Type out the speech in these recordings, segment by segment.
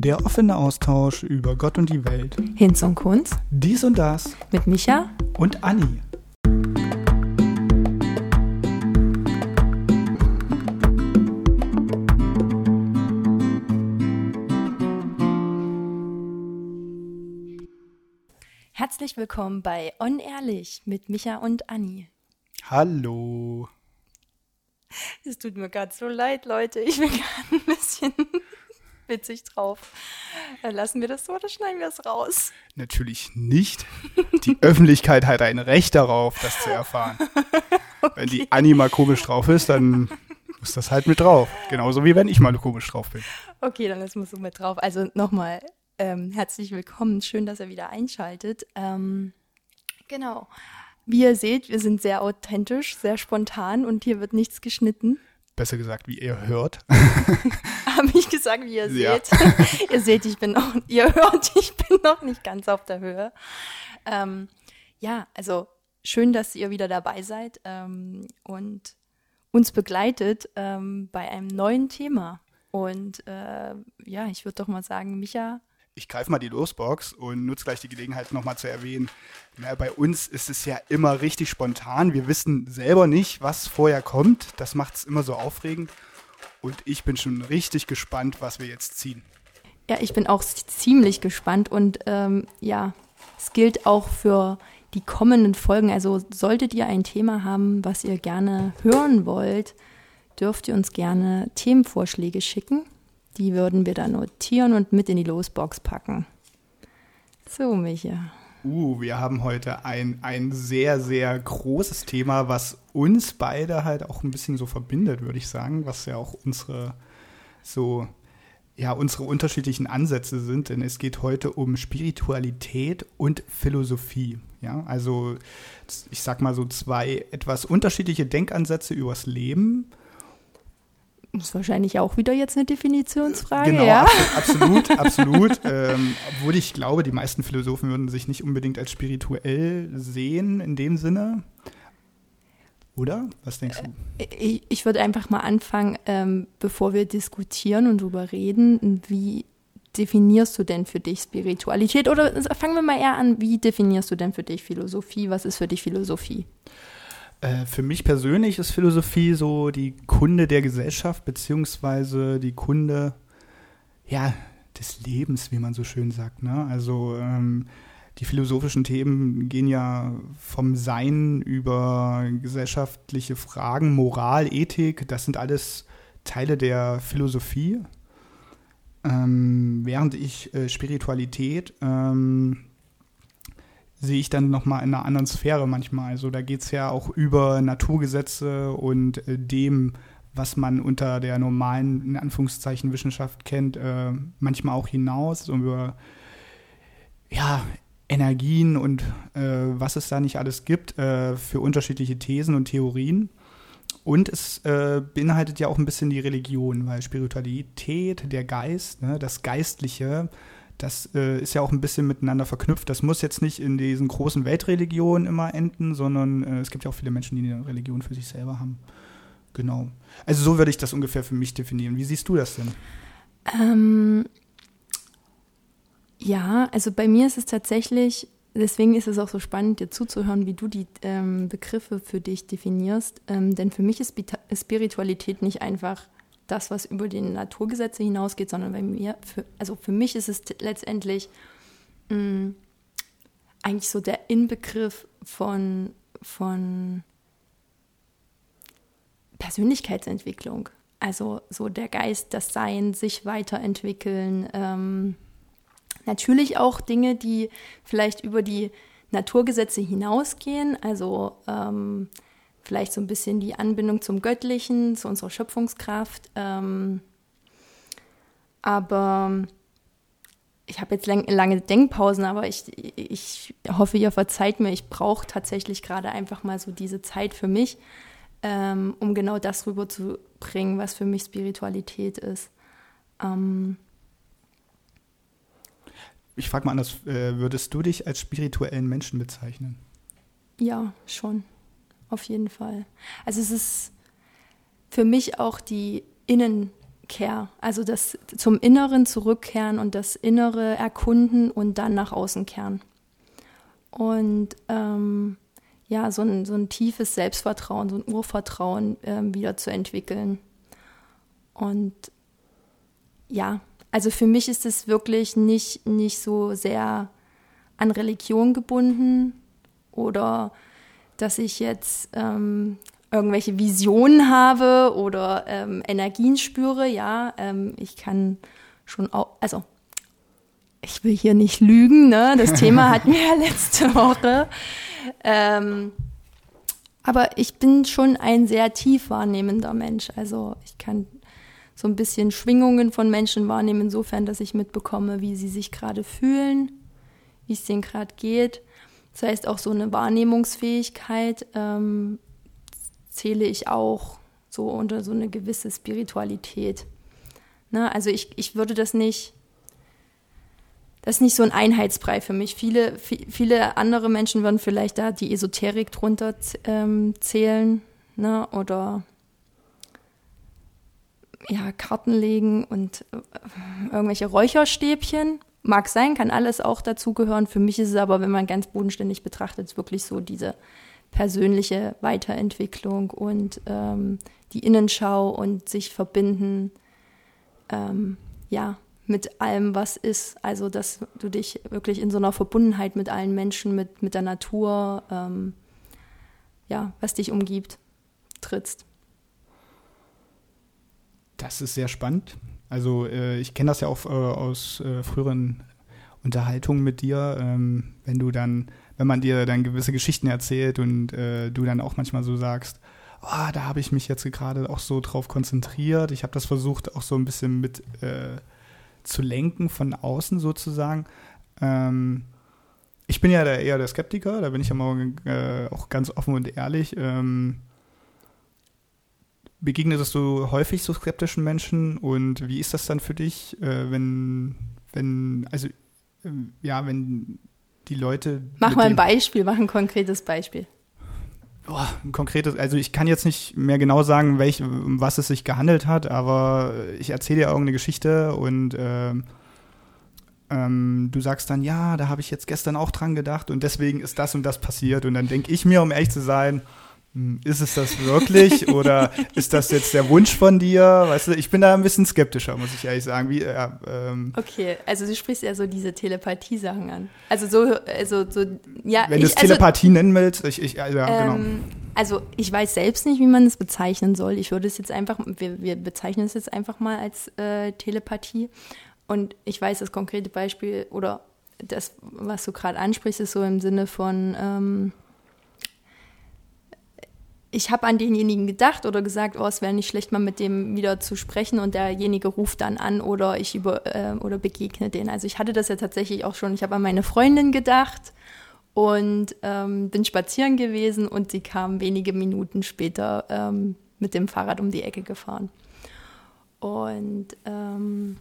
Der offene Austausch über Gott und die Welt. Hinz und Kunz. Dies und das. Mit Micha. Und Anni. Herzlich willkommen bei On Ehrlich mit Micha und Anni. Hallo. Es tut mir gerade so leid, Leute. Ich bin gerade ein bisschen witzig drauf. Lassen wir das so oder schneiden wir es raus? Natürlich nicht. Die Öffentlichkeit hat ein Recht darauf, das zu erfahren. okay. Wenn die Anni mal komisch drauf ist, dann muss das halt mit drauf. Genauso wie wenn ich mal komisch drauf bin. Okay, dann lassen wir es so mit drauf. Also nochmal ähm, herzlich willkommen. Schön, dass ihr wieder einschaltet. Ähm, genau. Wie ihr seht, wir sind sehr authentisch, sehr spontan und hier wird nichts geschnitten. Besser gesagt, wie ihr hört. Habe ich gesagt, wie ihr ja. seht. ihr seht, ich bin noch, ihr hört, ich bin noch nicht ganz auf der Höhe. Ähm, ja, also schön, dass ihr wieder dabei seid ähm, und uns begleitet ähm, bei einem neuen Thema. Und äh, ja, ich würde doch mal sagen, Micha, ich greife mal die Losbox und nutze gleich die Gelegenheit nochmal zu erwähnen. Na, bei uns ist es ja immer richtig spontan. Wir wissen selber nicht, was vorher kommt. Das macht es immer so aufregend. Und ich bin schon richtig gespannt, was wir jetzt ziehen. Ja, ich bin auch ziemlich gespannt und ähm, ja, es gilt auch für die kommenden Folgen. Also solltet ihr ein Thema haben, was ihr gerne hören wollt, dürft ihr uns gerne Themenvorschläge schicken. Die würden wir dann notieren und mit in die Losbox packen. So, Micha. Uh, wir haben heute ein, ein sehr, sehr großes Thema, was uns beide halt auch ein bisschen so verbindet, würde ich sagen, was ja auch unsere so ja, unsere unterschiedlichen Ansätze sind, denn es geht heute um Spiritualität und Philosophie. Ja, also ich sag mal so zwei etwas unterschiedliche Denkansätze übers Leben ist wahrscheinlich auch wieder jetzt eine Definitionsfrage. Genau, ja? absolut, absolut. ähm, obwohl ich glaube, die meisten Philosophen würden sich nicht unbedingt als spirituell sehen in dem Sinne. Oder? Was denkst du? Äh, ich, ich würde einfach mal anfangen, ähm, bevor wir diskutieren und darüber reden, wie definierst du denn für dich Spiritualität? Oder fangen wir mal eher an, wie definierst du denn für dich Philosophie? Was ist für dich Philosophie? Äh, für mich persönlich ist Philosophie so die Kunde der Gesellschaft, beziehungsweise die Kunde, ja, des Lebens, wie man so schön sagt. Ne? Also ähm, die philosophischen Themen gehen ja vom Sein über gesellschaftliche Fragen, Moral, Ethik, das sind alles Teile der Philosophie. Ähm, während ich äh, Spiritualität ähm, sehe ich dann nochmal in einer anderen Sphäre manchmal. Also da geht es ja auch über Naturgesetze und äh, dem, was man unter der normalen, in Anführungszeichen, Wissenschaft kennt, äh, manchmal auch hinaus, um über ja, Energien und äh, was es da nicht alles gibt äh, für unterschiedliche Thesen und Theorien. Und es äh, beinhaltet ja auch ein bisschen die Religion, weil Spiritualität, der Geist, ne, das Geistliche, das äh, ist ja auch ein bisschen miteinander verknüpft. Das muss jetzt nicht in diesen großen Weltreligionen immer enden, sondern äh, es gibt ja auch viele Menschen, die eine Religion für sich selber haben. Genau. Also so würde ich das ungefähr für mich definieren. Wie siehst du das denn? Ähm, ja, also bei mir ist es tatsächlich, deswegen ist es auch so spannend, dir zuzuhören, wie du die ähm, Begriffe für dich definierst. Ähm, denn für mich ist Spiritualität nicht einfach das, was über die Naturgesetze hinausgeht, sondern bei mir, für, also für mich ist es letztendlich mh, mm, eigentlich so der Inbegriff von, von Persönlichkeitsentwicklung. Also so der Geist, das Sein, sich weiterentwickeln. Ähm, natürlich auch Dinge, die vielleicht über die Naturgesetze hinausgehen. Also ähm, vielleicht so ein bisschen die Anbindung zum Göttlichen, zu unserer Schöpfungskraft. Ähm, aber ich habe jetzt lang, lange Denkpausen, aber ich, ich hoffe, ihr verzeiht mir. Ich brauche tatsächlich gerade einfach mal so diese Zeit für mich, ähm, um genau das rüberzubringen, was für mich Spiritualität ist. Ähm, ich frage mal anders, äh, würdest du dich als spirituellen Menschen bezeichnen? Ja, schon auf jeden Fall. Also es ist für mich auch die Innen, Rückkehr, also das zum Inneren zurückkehren und das Innere erkunden und dann nach außen kehren. Und ähm, ja, so ein, so ein tiefes Selbstvertrauen, so ein Urvertrauen ähm, wieder zu entwickeln. Und ja, also für mich ist es wirklich nicht, nicht so sehr an Religion gebunden oder dass ich jetzt ähm, irgendwelche Visionen habe oder ähm, Energien spüre. Ja, ähm, ich kann schon auch, also ich will hier nicht lügen, ne? Das Thema hatten wir ja letzte Woche. Ähm, aber ich bin schon ein sehr tief wahrnehmender Mensch. Also ich kann so ein bisschen Schwingungen von Menschen wahrnehmen, insofern, dass ich mitbekomme, wie sie sich gerade fühlen, wie es denen gerade geht. Das heißt, auch so eine Wahrnehmungsfähigkeit ähm, zähle ich auch so unter so eine gewisse Spiritualität. Ne? Also ich, ich würde das nicht das ist nicht so ein Einheitsbrei für mich. Viele, viele andere Menschen würden vielleicht da die Esoterik drunter ähm, zählen, ne? Oder ja, Karten legen und äh, irgendwelche Räucherstäbchen. Mag sein, kann alles auch dazugehören. Für mich ist es aber, wenn man ganz bodenständig betrachtet, wirklich so diese persönliche Weiterentwicklung und ähm, die Innenschau und sich verbinden. Ähm, ja, mit allem, was ist. Also, dass du dich wirklich in so einer Verbundenheit mit allen Menschen, mit, mit der Natur, ähm, ja, was dich umgibt, trittst. Das ist sehr spannend. Also, äh, ich kenne das ja auch äh, aus äh, früheren Unterhaltungen mit dir, ähm, wenn du dann, wenn man dir dann gewisse Geschichten erzählt und äh, du dann auch manchmal so sagst, oh, da habe ich mich jetzt gerade auch so drauf konzentriert. Ich habe das versucht, auch so ein bisschen mit äh, zu lenken von außen sozusagen. Ähm, ich bin ja eher der Skeptiker, da bin ich ja mal äh, auch ganz offen und ehrlich. Ähm, begegnest du häufig so skeptischen Menschen und wie ist das dann für dich, äh, wenn, wenn, also äh, ja, wenn die Leute. Mach mal ein Beispiel, mach ein konkretes Beispiel. Oh, ein konkretes, also ich kann jetzt nicht mehr genau sagen, welch, um was es sich gehandelt hat, aber ich erzähle dir irgendeine Geschichte und ähm, ähm, du sagst dann, ja, da habe ich jetzt gestern auch dran gedacht und deswegen ist das und das passiert. Und dann denke ich mir, um ehrlich zu sein, ist es das wirklich oder ist das jetzt der Wunsch von dir? Weißt du, ich bin da ein bisschen skeptischer, muss ich ehrlich sagen. Wie, äh, ähm, okay, also du sprichst ja so diese Telepathie-Sachen an. Also so, also so, ja. Wenn du es also, Telepathie nennen willst, ich, ich also, ja, genau. ähm, genau. Also ich weiß selbst nicht, wie man es bezeichnen soll. Ich würde es jetzt einfach, wir, wir bezeichnen es jetzt einfach mal als äh, Telepathie. Und ich weiß das konkrete Beispiel oder das, was du gerade ansprichst, ist so im Sinne von ähm, ich habe an denjenigen gedacht oder gesagt, oh, es wäre nicht schlecht, mal mit dem wieder zu sprechen und derjenige ruft dann an oder ich über äh, oder begegne den. Also ich hatte das ja tatsächlich auch schon. Ich habe an meine Freundin gedacht und ähm, bin spazieren gewesen und sie kam wenige Minuten später ähm, mit dem Fahrrad um die Ecke gefahren. Und ähm,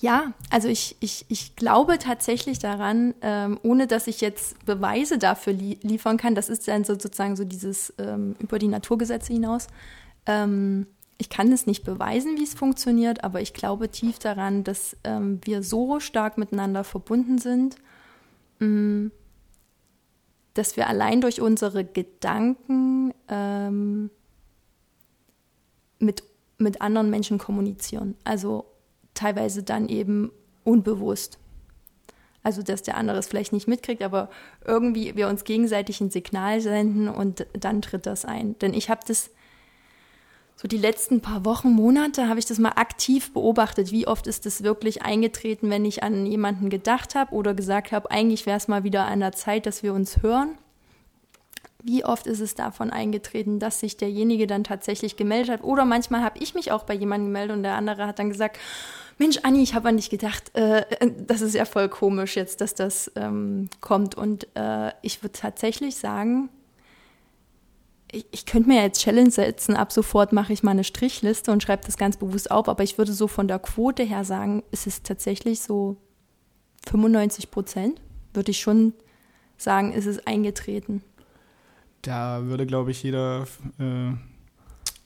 ja, also ich, ich, ich glaube tatsächlich daran, ähm, ohne dass ich jetzt Beweise dafür li liefern kann, das ist dann so, sozusagen so dieses ähm, über die Naturgesetze hinaus. Ähm, ich kann es nicht beweisen, wie es funktioniert, aber ich glaube tief daran, dass ähm, wir so stark miteinander verbunden sind, mh, mm, dass wir allein durch unsere Gedanken ähm, mit, mit anderen Menschen kommunizieren. Also teilweise dann eben unbewusst. Also, dass der andere es vielleicht nicht mitkriegt, aber irgendwie wir uns gegenseitig ein Signal senden und dann tritt das ein. Denn ich habe das so die letzten paar Wochen, Monate habe ich das mal aktiv beobachtet. Wie oft ist das wirklich eingetreten, wenn ich an jemanden gedacht habe oder gesagt habe, eigentlich wäre es mal wieder an der Zeit, dass wir uns hören. Wie oft ist es davon eingetreten, dass sich derjenige dann tatsächlich gemeldet hat? Oder manchmal habe ich mich auch bei jemandem gemeldet und der andere hat dann gesagt, Mensch, Anni, ich habe an dich gedacht, äh, das ist ja voll komisch jetzt, dass das ähm, kommt. Und äh, ich würde tatsächlich sagen, ich, ich könnte mir jetzt Challenge setzen, ab sofort mache ich mal eine Strichliste und schreibe das ganz bewusst auf, aber ich würde so von der Quote her sagen, ist es tatsächlich so 95 Prozent, würde ich schon sagen, ist es eingetreten. Da würde, glaube ich, jeder äh,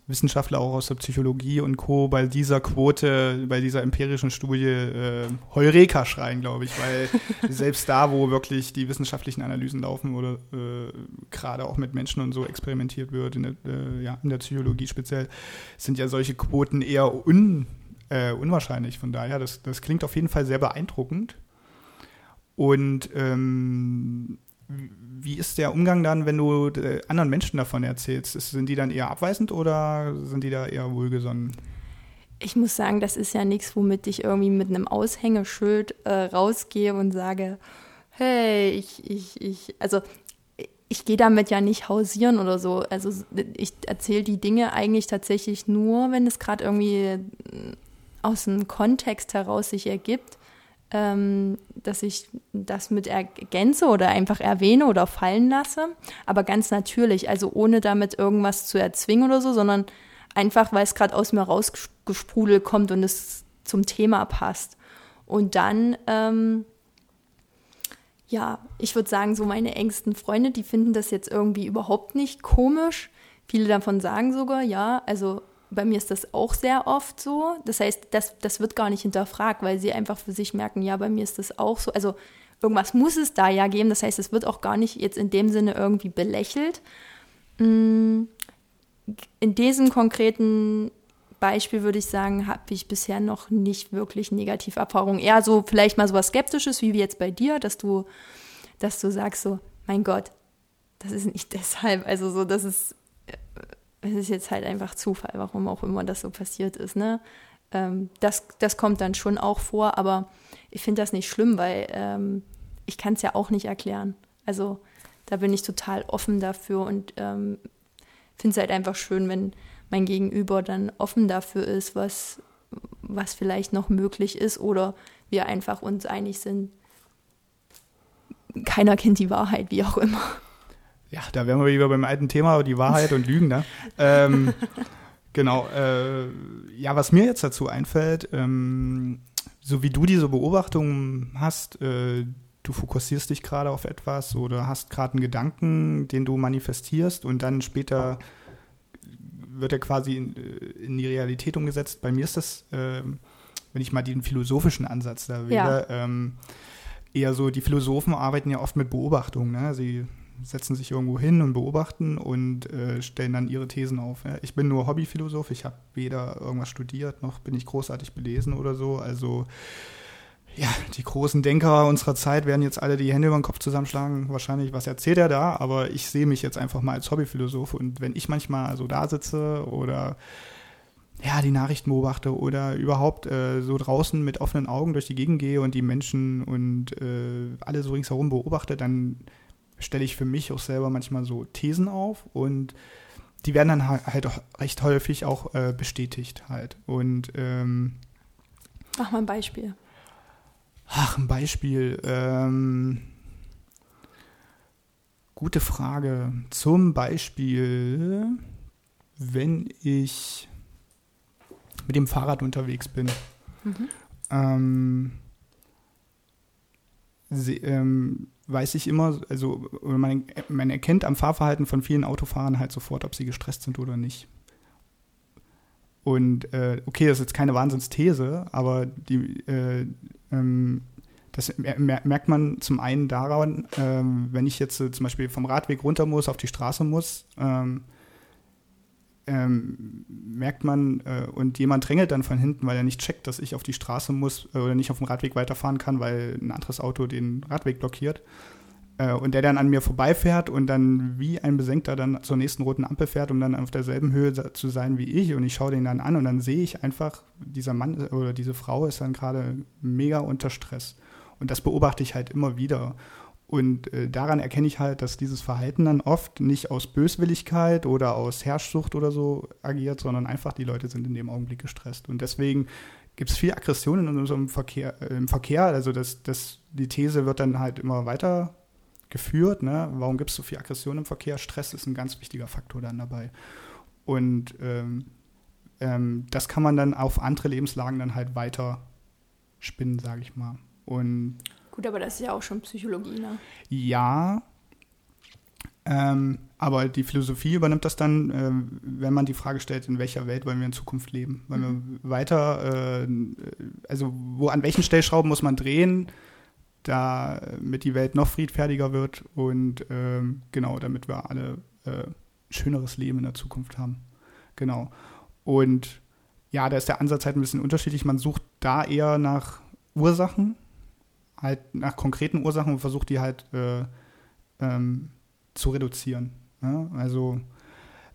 Wissenschaftler auch aus der Psychologie und Co. bei dieser Quote, bei dieser empirischen Studie äh, Heureka schreien, glaube ich, weil selbst da, wo wirklich die wissenschaftlichen Analysen laufen oder äh, gerade auch mit Menschen und so experimentiert wird, in der, äh, ja, in der Psychologie speziell, sind ja solche Quoten eher un, äh, unwahrscheinlich. Von daher, das, das klingt auf jeden Fall sehr beeindruckend. Und ähm, wie ist der Umgang dann, wenn du äh, anderen Menschen davon erzählst? Sind die dann eher abweisend oder sind die da eher wohlgesonnen? Ich muss sagen, das ist ja nichts, womit ich irgendwie mit einem Aushängeschild äh, rausgehe und sage, hey, ich, ich, ich, also ich gehe damit ja nicht hausieren oder so. Also ich erzähle die Dinge eigentlich tatsächlich nur, wenn es gerade irgendwie äh, aus dem Kontext heraus sich ergibt ähm, dass ich das mit ergänze oder einfach erwähne oder fallen lasse. Aber ganz natürlich, also ohne damit irgendwas zu erzwingen oder so, sondern einfach, weil es gerade aus mir rausgesprudelt kommt und es zum Thema passt. Und dann, ähm, ja, ich würde sagen, so meine engsten Freunde, die finden das jetzt irgendwie überhaupt nicht komisch. Viele davon sagen sogar, ja, also bei mir ist das auch sehr oft so. Das heißt, das, das wird gar nicht hinterfragt, weil sie einfach für sich merken, ja, bei mir ist das auch so. Also irgendwas muss es da ja geben. Das heißt, es wird auch gar nicht jetzt in dem Sinne irgendwie belächelt. Mm, in diesem konkreten Beispiel würde ich sagen, habe ich bisher noch nicht wirklich negative Erfahrungen. Eher so vielleicht mal so was Skeptisches, wie jetzt bei dir, dass du, dass du sagst so, mein Gott, das ist nicht deshalb. Also so, das ist es ist jetzt halt einfach Zufall, warum auch immer das so passiert ist. Ne? Ähm, das, das kommt dann schon auch vor, aber ich finde das nicht schlimm, weil ähm, ich kann es ja auch nicht erklären. Also da bin ich total offen dafür und ähm, finde es halt einfach schön, wenn mein Gegenüber dann offen dafür ist, was, was vielleicht noch möglich ist oder wir einfach uns einig sind. Keiner kennt die Wahrheit, wie auch immer. Ja, da wären wir wieder beim alten Thema, die Wahrheit und Lügen. Ne? Ähm, genau. Äh, ja, was mir jetzt dazu einfällt, ähm, so wie du diese Beobachtungen hast, äh, du fokussierst dich gerade auf etwas oder hast gerade einen Gedanken, den du manifestierst und dann später wird er quasi in, äh, in die Realität umgesetzt. Bei mir ist das, äh, wenn ich mal den philosophischen Ansatz da wähle, ja. ähm, eher so, die Philosophen arbeiten ja oft mit Beobachtungen. Ne? Sie setzen sich irgendwo hin und beobachten und äh, stellen dann ihre Thesen auf. Ja. Ich bin nur Hobbyphilosoph, ich habe weder irgendwas studiert, noch bin ich großartig belesen oder so. Also ja, die großen Denker unserer Zeit werden jetzt alle die Hände über den Kopf zusammenschlagen. Wahrscheinlich, was erzählt er da? Aber ich sehe mich jetzt einfach mal als Hobbyphilosoph. Und wenn ich manchmal so da sitze oder ja, die Nachrichten beobachte oder überhaupt äh, so draußen mit offenen Augen durch die Gegend gehe und die Menschen und äh, alle so ringsherum beobachte, dann stelle ich für mich auch selber manchmal so Thesen auf und die werden dann halt auch recht häufig auch äh, bestätigt halt. Und ähm, Mach mal ein Beispiel. Ach, ein Beispiel. Ähm, gute Frage. Zum Beispiel, wenn ich mit dem Fahrrad unterwegs bin. Mhm. Ähm, ähm, weiß ich immer, also man, man erkennt am Fahrverhalten von vielen Autofahrern halt sofort, ob sie gestresst sind oder nicht. Und äh, okay, das ist jetzt keine Wahnsinnsthese, aber die, äh, ähm, das merkt man zum einen daran, ähm, wenn ich jetzt äh, zum Beispiel vom Radweg runter muss, auf die Straße muss, ähm, ähm, merkt man äh, und jemand drängelt dann von hinten, weil er nicht checkt, dass ich auf die Straße muss äh, oder nicht auf dem Radweg weiterfahren kann, weil ein anderes Auto den Radweg blockiert. Äh, und der dann an mir vorbeifährt und dann wie ein Besenkter dann zur nächsten roten Ampel fährt, um dann auf derselben Höhe zu sein wie ich. Und ich schaue den dann an und dann sehe ich einfach, dieser Mann oder diese Frau ist dann gerade mega unter Stress. Und das beobachte ich halt immer wieder. Und äh, daran erkenne ich halt, dass dieses Verhalten dann oft nicht aus Böswilligkeit oder aus Herrschsucht oder so agiert, sondern einfach die Leute sind in dem Augenblick gestresst. Und deswegen gibt es viel Aggression in unserem Verkehr, äh, im Verkehr. Also das, das, die These wird dann halt immer weiter geführt. Ne? Warum gibt es so viel Aggression im Verkehr? Stress ist ein ganz wichtiger Faktor dann dabei. Und ähm, ähm, das kann man dann auf andere Lebenslagen dann halt weiter spinnen, sage ich mal. Und Gut, aber das ist ja auch schon Psychologie, ne? Ja. Ähm, aber die Philosophie übernimmt das dann, äh, wenn man die Frage stellt, in welcher Welt wollen wir in Zukunft leben? Wollen mhm. wir weiter, äh, also wo an welchen Stellschrauben muss man drehen, damit die Welt noch friedfertiger wird und ähm, genau, damit wir alle äh, schöneres Leben in der Zukunft haben. Genau. Und ja, da ist der Ansatz halt ein bisschen unterschiedlich. Man sucht da eher nach Ursachen, halt nach konkreten Ursachen und versucht die halt äh, ähm, zu reduzieren. Ja? Also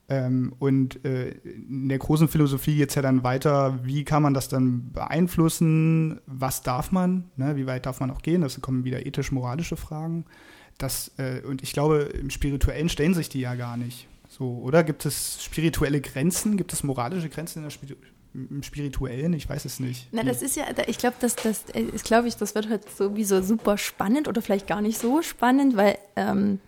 ähm, und äh, in der großen Philosophie geht es ja dann weiter, wie kann man das dann beeinflussen, was darf man, ne? wie weit darf man auch gehen, das kommen wieder ethisch-moralische Fragen. Das, äh, und ich glaube, im Spirituellen stellen sich die ja gar nicht. So, oder gibt es spirituelle Grenzen? Gibt es moralische Grenzen in der Spir im Spirituellen? Ich weiß es nicht. Na, das ist ja, ich glaube, das, das, ich glaube ich, das wird halt sowieso super spannend oder vielleicht gar nicht so spannend, weil ähm,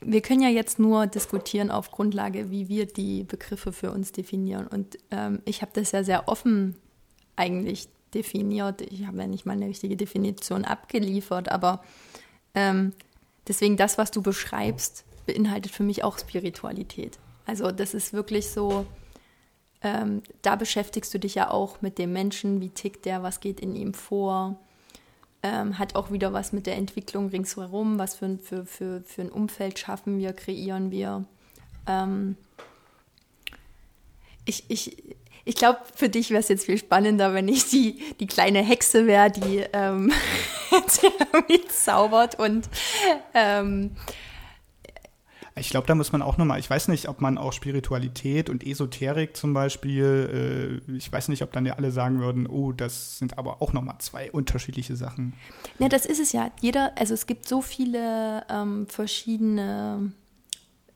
wir können ja jetzt nur diskutieren auf Grundlage, wie wir die Begriffe für uns definieren. Und ähm, ich habe das ja sehr offen eigentlich definiert. Ich habe ja nicht mal eine richtige Definition abgeliefert, aber ähm, deswegen das, was du beschreibst, beinhaltet für mich auch Spiritualität. Also das ist wirklich so, ähm, da beschäftigst du dich ja auch mit dem Menschen, wie tickt der, was geht in ihm vor, ähm, hat auch wieder was mit der Entwicklung ringsherum, was für, für, für, für ein Umfeld schaffen wir, kreieren wir. Ähm, ich ich, ich glaube, für dich wäre es jetzt viel spannender, wenn ich die, die kleine Hexe wäre, die ähm, zaubert und ähm, ich glaube, da muss man auch nochmal, ich weiß nicht, ob man auch Spiritualität und Esoterik zum Beispiel, äh, ich weiß nicht, ob dann ja alle sagen würden, oh, das sind aber auch nochmal zwei unterschiedliche Sachen. Ja, das ist es ja. Jeder, also es gibt so viele ähm, verschiedene,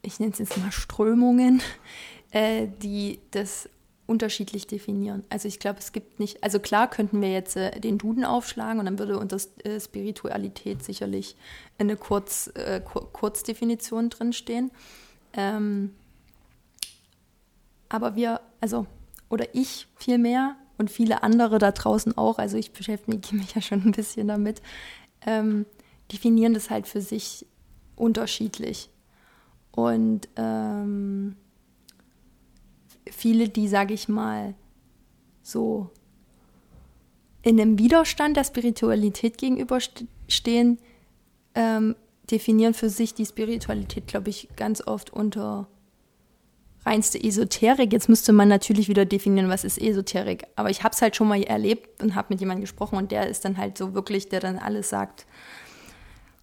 ich nenne es jetzt mal Strömungen, äh, die das unterschiedlich definieren. Also ich glaube, es gibt nicht, also klar könnten wir jetzt äh, den Duden aufschlagen und dann würde unter äh, Spiritualität sicherlich eine Kurz, äh, Kur Kurzdefinition drinstehen. Ähm, aber wir, also, oder ich vielmehr und viele andere da draußen auch, also ich beschäftige mich ja schon ein bisschen damit, ähm, definieren das halt für sich unterschiedlich. Und ähm, viele, die, sage ich mal, so in einem Widerstand der Spiritualität gegenüberstehen, ähm, definieren für sich die Spiritualität, glaube ich, ganz oft unter reinste Esoterik. Jetzt müsste man natürlich wieder definieren, was ist Esoterik. Aber ich habe es halt schon mal erlebt und habe mit jemandem gesprochen und der ist dann halt so wirklich, der dann alles sagt.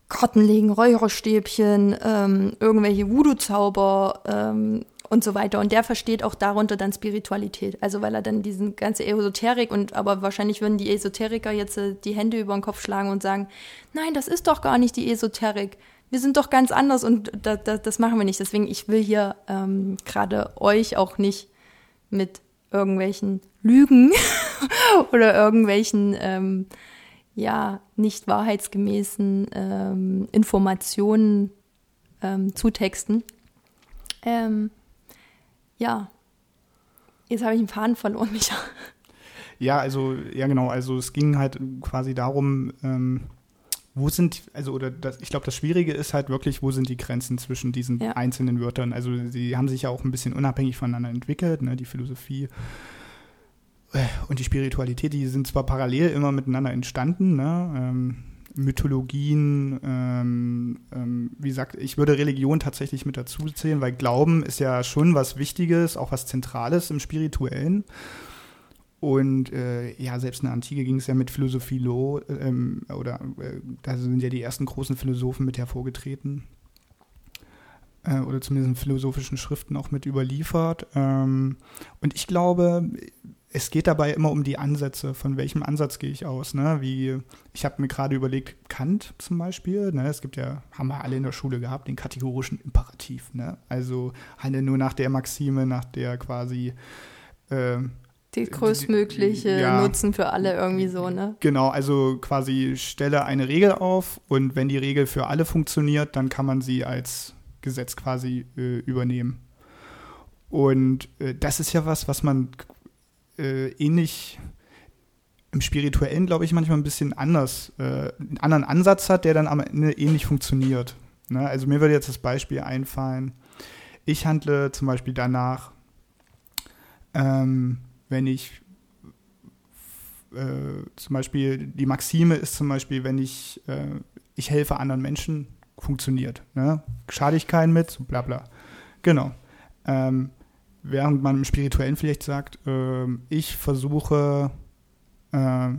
Karten legen, Räucherstäbchen, ähm, irgendwelche Voodoo-Zauber, ähm, und so weiter. Und der versteht auch darunter dann Spiritualität. Also weil er dann diesen ganze Esoterik und aber wahrscheinlich würden die Esoteriker jetzt äh, die Hände über den Kopf schlagen und sagen, nein, das ist doch gar nicht die Esoterik. Wir sind doch ganz anders und da, da, das machen wir nicht. Deswegen, ich will hier ähm, gerade euch auch nicht mit irgendwelchen Lügen oder irgendwelchen ähm, ja nicht wahrheitsgemäßen ähm, Informationen ähm, zutexten. Ähm, ja, jetzt habe ich einen Faden verloren, Micha. Ja, also, ja genau, also es ging halt quasi darum, ähm, wo sind, also oder das, ich glaube, das Schwierige ist halt wirklich, wo sind die Grenzen zwischen diesen ja. einzelnen Wörtern. Also sie haben sich ja auch ein bisschen unabhängig voneinander entwickelt, ne, die Philosophie äh, und die Spiritualität, die sind zwar parallel immer miteinander entstanden, ne, ähm, Mythologien, ähm, ähm, wie gesagt, ich würde Religion tatsächlich mit dazu zählen, weil Glauben ist ja schon was Wichtiges, auch was Zentrales im Spirituellen. Und äh, ja, selbst in der Antike ging es ja mit Philosophie lo, ähm, oder äh, da sind ja die ersten großen Philosophen mit hervorgetreten. Äh, oder zumindest in philosophischen Schriften auch mit überliefert. Ähm, und ich glaube, es geht dabei immer um die Ansätze. Von welchem Ansatz gehe ich aus? Ne? Wie, ich habe mir gerade überlegt, Kant zum Beispiel, ne? es gibt ja, haben wir alle in der Schule gehabt, den kategorischen Imperativ. Ne? Also handle nur nach der Maxime, nach der quasi äh, die größtmögliche ja, Nutzen für alle irgendwie so, ne? Genau, also quasi stelle eine Regel auf und wenn die Regel für alle funktioniert, dann kann man sie als Gesetz quasi äh, übernehmen. Und äh, das ist ja was, was man äh, ähnlich im Spirituellen, glaube ich, manchmal ein bisschen anders, äh, einen anderen Ansatz hat, der dann am Ende ähnlich funktioniert. Ne? Also mir würde jetzt das Beispiel einfallen, ich handle zum Beispiel danach, ähm, wenn ich äh, zum Beispiel, die Maxime ist zum Beispiel, wenn ich, äh, ich helfe anderen Menschen, funktioniert. Ne? Schade ich keinen mit, so bla bla. Genau. Ähm, während man im Spirituellen vielleicht sagt, äh, ich versuche äh,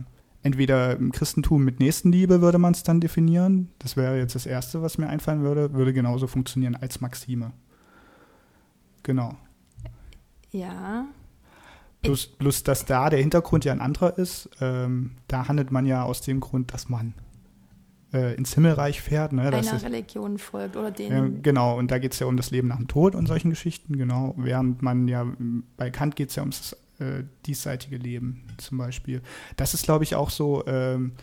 entweder im Christentum mit Nächstenliebe würde man es dann definieren. Das wäre jetzt das Erste, was mir einfallen würde, würde genauso funktionieren als Maxime. Genau. Ja. Plus, plus, dass da der Hintergrund ja ein anderer ist. Ähm, da handelt man ja aus dem Grund, dass man äh, ins Himmelreich fährt. Ne? Einer ist, Religion folgt oder den. Äh, genau, und da geht es ja um das Leben nach dem Tod und solchen Geschichten, genau. Während man ja, bei Kant geht es ja ums äh, diesseitige Leben zum Beispiel. Das ist, glaube ich, auch so, ähm,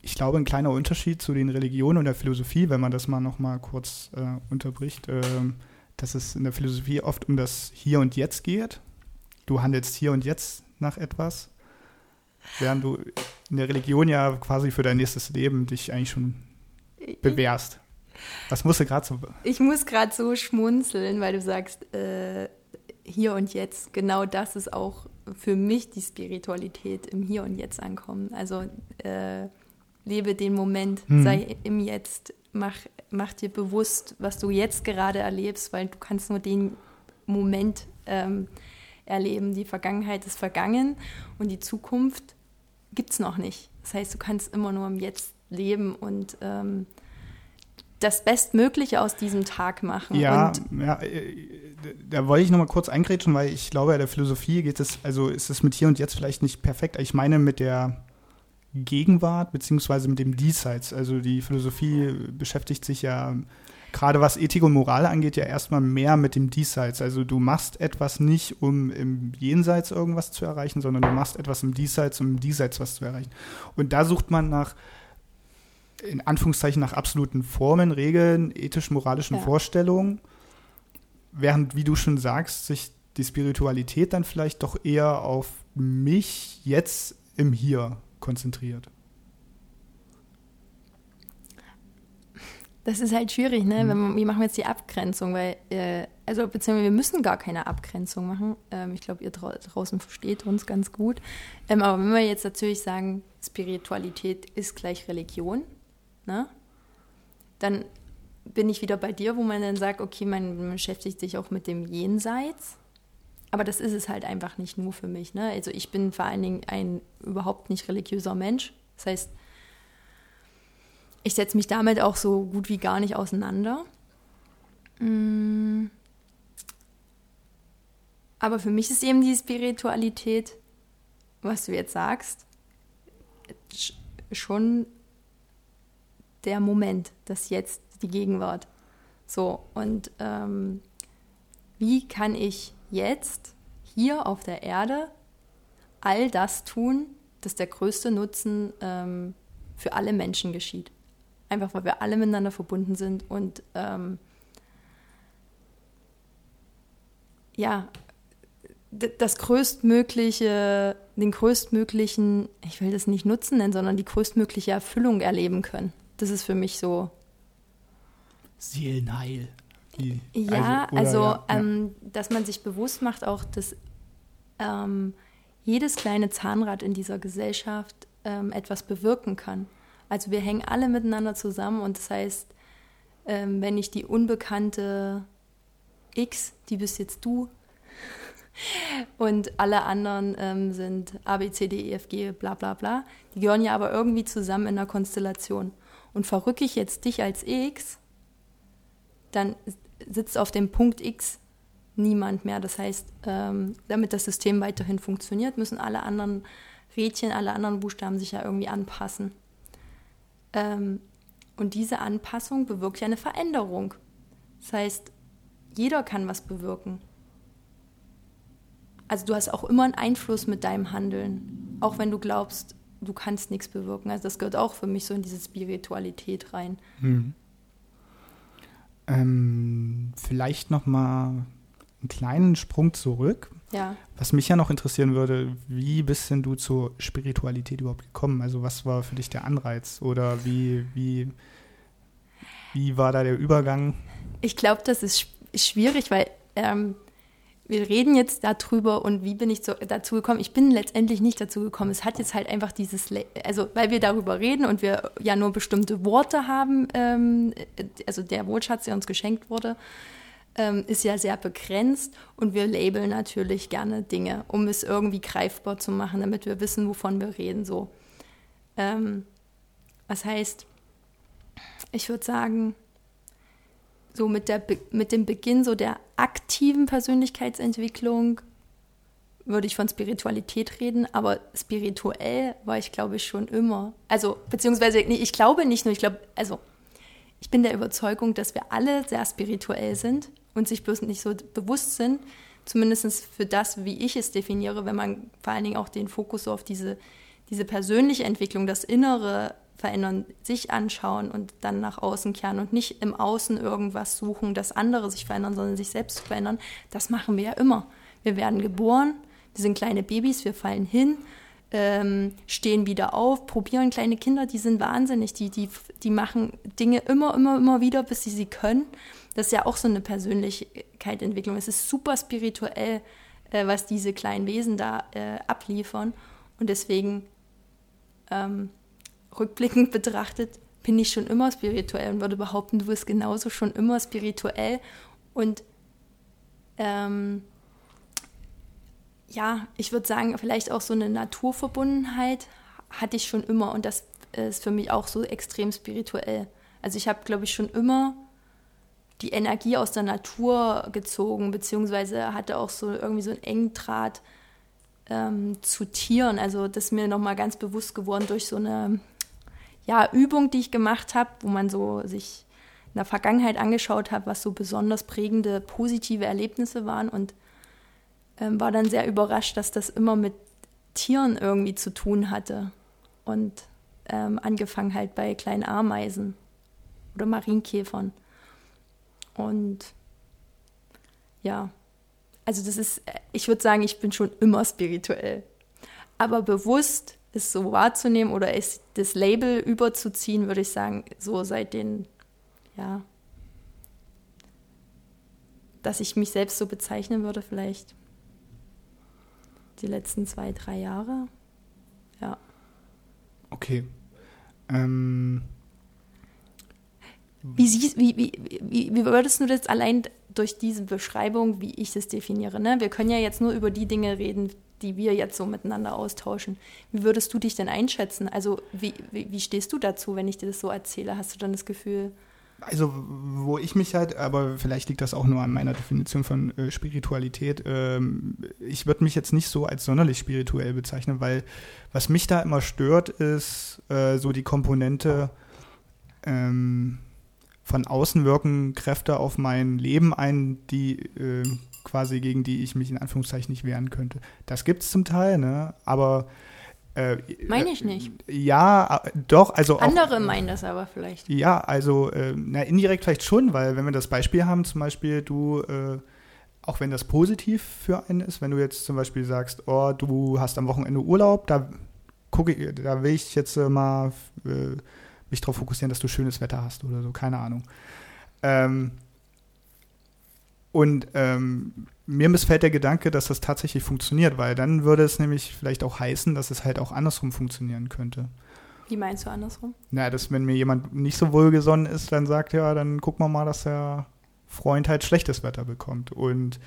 ich glaube, ein kleiner Unterschied zu den Religionen und der Philosophie, wenn man das mal noch mal kurz äh, unterbricht, ähm, dass es in der Philosophie oft um das Hier und Jetzt geht du handelst hier und jetzt nach etwas, während du in der Religion ja quasi für dein nächstes Leben dich eigentlich schon bewährst. Was musst du gerade so? Ich muss gerade so schmunzeln, weil du sagst, äh, hier und jetzt, genau das ist auch für mich die Spiritualität im Hier und Jetzt ankommen. Also äh, lebe den Moment, hm. sei im Jetzt, mach, mach dir bewusst, was du jetzt gerade erlebst, weil du kannst nur den Moment ähm, erleben. Die Vergangenheit ist vergangen und die Zukunft gibt es noch nicht. Das heißt, du kannst immer nur im Jetzt leben und ähm, das Bestmögliche aus diesem Tag machen. Ja, ja äh, da wollte ich noch mal kurz eingrätschen, weil ich glaube, der Philosophie geht es, also ist es mit hier und jetzt vielleicht nicht perfekt. Ich meine mit der Gegenwart beziehungsweise mit dem Diesseits. Also die Philosophie beschäftigt sich ja gerade was Ethik und Moral angeht, ja erstmal mehr mit dem Diesseits. Also du machst etwas nicht, um im Jenseits irgendwas zu erreichen, sondern du machst etwas im Diesseits, um im Diesseits was zu erreichen. Und da sucht man nach, in Anführungszeichen, nach absoluten Formen, Regeln, ethisch-moralischen ja. Vorstellungen, während, wie du schon sagst, sich die Spiritualität dann vielleicht doch eher auf mich jetzt im Hier konzentriert. Das ist halt schwierig, ne? Mhm. Wie machen wir jetzt die Abgrenzung? Weil, äh, also beziehungsweise wir müssen gar keine Abgrenzung machen. Ähm, ich glaube, ihr dra draußen versteht uns ganz gut. Ähm, aber wenn wir jetzt natürlich sagen, Spiritualität ist gleich Religion, ne? Dann bin ich wieder bei dir, wo man dann sagt, okay, man beschäftigt sich auch mit dem Jenseits. Aber das ist es halt einfach nicht nur für mich. Ne? Also ich bin vor allen Dingen ein überhaupt nicht religiöser Mensch. Das heißt, ich setze mich damit auch so gut wie gar nicht auseinander. Mm. Aber für mich ist eben die Spiritualität, was du jetzt sagst, schon der Moment, das Jetzt, die Gegenwart. So, und ähm, wie kann ich jetzt hier auf der Erde all das tun, dass der größte Nutzen ähm, für alle Menschen geschieht? Einfach weil wir alle miteinander verbunden sind und ähm, ja, das größtmögliche, den größtmöglichen, ich will das nicht Nutzen nennen, sondern die größtmögliche Erfüllung erleben können. Das ist für mich so. Seelenheil. Die, ja, also, also ja, ähm, dass man sich bewusst macht, auch, dass ähm, jedes kleine Zahnrad in dieser Gesellschaft ähm, etwas bewirken kann. Also wir hängen alle miteinander zusammen und das heißt, ähm, wenn ich die unbekannte X, die bist jetzt du, und alle anderen ähm, sind A, B, C, D, E, F, G, bla bla bla. Die gehören ja aber irgendwie zusammen in einer Konstellation. Und verrücke ich jetzt dich als X, dann sitzt auf dem Punkt X niemand mehr. Das heißt, ähm, damit das System weiterhin funktioniert, müssen alle anderen Rädchen, alle anderen Buchstaben sich ja irgendwie anpassen. Ähm, und diese Anpassung bewirkt ja eine Veränderung. Das heißt, jeder kann was bewirken. Also du hast auch immer einen Einfluss mit deinem Handeln, auch wenn du glaubst, du kannst nichts bewirken. Also das gehört auch für mich so in diese Spiritualität rein. Mhm. Ähm, vielleicht noch mal einen kleinen Sprung zurück. Ja. Was mich ja noch interessieren würde, wie bist denn du zur Spiritualität überhaupt gekommen? Also was war für dich der Anreiz oder wie, wie, wie war da der Übergang? Ich glaube, das ist schwierig, weil ähm, wir reden jetzt darüber und wie bin ich so, dazu gekommen? Ich bin letztendlich nicht dazu gekommen. Es hat jetzt halt einfach dieses, also weil wir darüber reden und wir ja nur bestimmte Worte haben, ähm, also der Wortschatz, der uns geschenkt wurde, ähm, ist ja sehr begrenzt und wir labeln natürlich gerne Dinge, um es irgendwie greifbar zu machen, damit wir wissen, wovon wir reden. So, ähm, was heißt, ich würde sagen, so mit, der, mit dem Beginn so der aktiven Persönlichkeitsentwicklung würde ich von Spiritualität reden, aber spirituell war ich, glaube ich, schon immer. Also, beziehungsweise, nee, ich glaube nicht nur, ich glaube, also, ich bin der Überzeugung, dass wir alle sehr spirituell sind und sich bloß nicht so bewusst sind, zumindest für das, wie ich es definiere, wenn man vor allen Dingen auch den Fokus so auf diese, diese persönliche Entwicklung, das Innere verändern, sich anschauen und dann nach außen kehren und nicht im Außen irgendwas suchen, dass andere sich verändern, sondern sich selbst verändern. Das machen wir ja immer. Wir werden geboren, wir sind kleine Babys, wir fallen hin, ähm, stehen wieder auf, probieren kleine Kinder, die sind wahnsinnig, die, die, die machen Dinge immer, immer, immer wieder, bis sie sie können. Das ist ja auch so eine Persönlichkeitsentwicklung. Es ist super spirituell, äh, was diese kleinen Wesen da äh, abliefern. Und deswegen ähm, rückblickend betrachtet, bin ich schon immer spirituell und würde behaupten, du bist genauso schon immer spirituell. Und ähm, ja, ich würde sagen, vielleicht auch so eine Naturverbundenheit hatte ich schon immer und das ist für mich auch so extrem spirituell. Also ich habe, glaube ich, schon immer die Energie aus der Natur gezogen, beziehungsweise hatte auch so irgendwie so einen engen Draht ähm, zu Tieren. Also das ist mir nochmal ganz bewusst geworden durch so eine ja, Übung, die ich gemacht habe, wo man so sich in der Vergangenheit angeschaut hat, was so besonders prägende positive Erlebnisse waren und ähm, war dann sehr überrascht, dass das immer mit Tieren irgendwie zu tun hatte. Und ähm, angefangen halt bei kleinen Ameisen oder Marienkäfern. Und ja, also das ist, ich würde sagen, ich bin schon immer spirituell. Aber bewusst es so wahrzunehmen oder es, das Label überzuziehen, würde ich sagen, so seit den, ja, dass ich mich selbst so bezeichnen würde, vielleicht die letzten zwei, drei Jahre. Ja. Okay. Ähm. Wie, siehst, wie, wie, wie, wie würdest du das allein durch diese Beschreibung, wie ich es definiere? Ne? Wir können ja jetzt nur über die Dinge reden, die wir jetzt so miteinander austauschen. Wie würdest du dich denn einschätzen? Also wie, wie, wie, stehst du dazu, wenn ich dir das so erzähle? Hast du dann das Gefühl? Also wo ich mich halt, aber vielleicht liegt das auch nur an meiner Definition von äh, Spiritualität. Ähm, ich würde mich jetzt nicht so als sonderlich spirituell bezeichnen, weil was mich da immer stört, ist äh, so die Komponente ähm, von außen wirken Kräfte auf mein Leben ein, die äh, quasi gegen die ich mich in Anführungszeichen nicht wehren könnte. Das gibt es zum Teil, ne? aber äh, Meine ich nicht. Ja, doch, also Andere auch, meinen das aber vielleicht. Ja, also äh, na, indirekt vielleicht schon, weil wenn wir das Beispiel haben, zum Beispiel du, äh, auch wenn das positiv für einen ist, wenn du jetzt zum Beispiel sagst, oh, du hast am Wochenende Urlaub, da gucke ich, da will ich jetzt äh, mal äh, mich darauf fokussieren, dass du schönes Wetter hast oder so, keine Ahnung. Ähm, und ähm, mir missfällt der Gedanke, dass das tatsächlich funktioniert, weil dann würde es nämlich vielleicht auch heißen, dass es halt auch andersrum funktionieren könnte. Wie meinst du andersrum? Na, dass wenn mir jemand nicht so wohlgesonnen ist, dann sagt ja, dann gucken wir mal, dass der Freund halt schlechtes Wetter bekommt. Und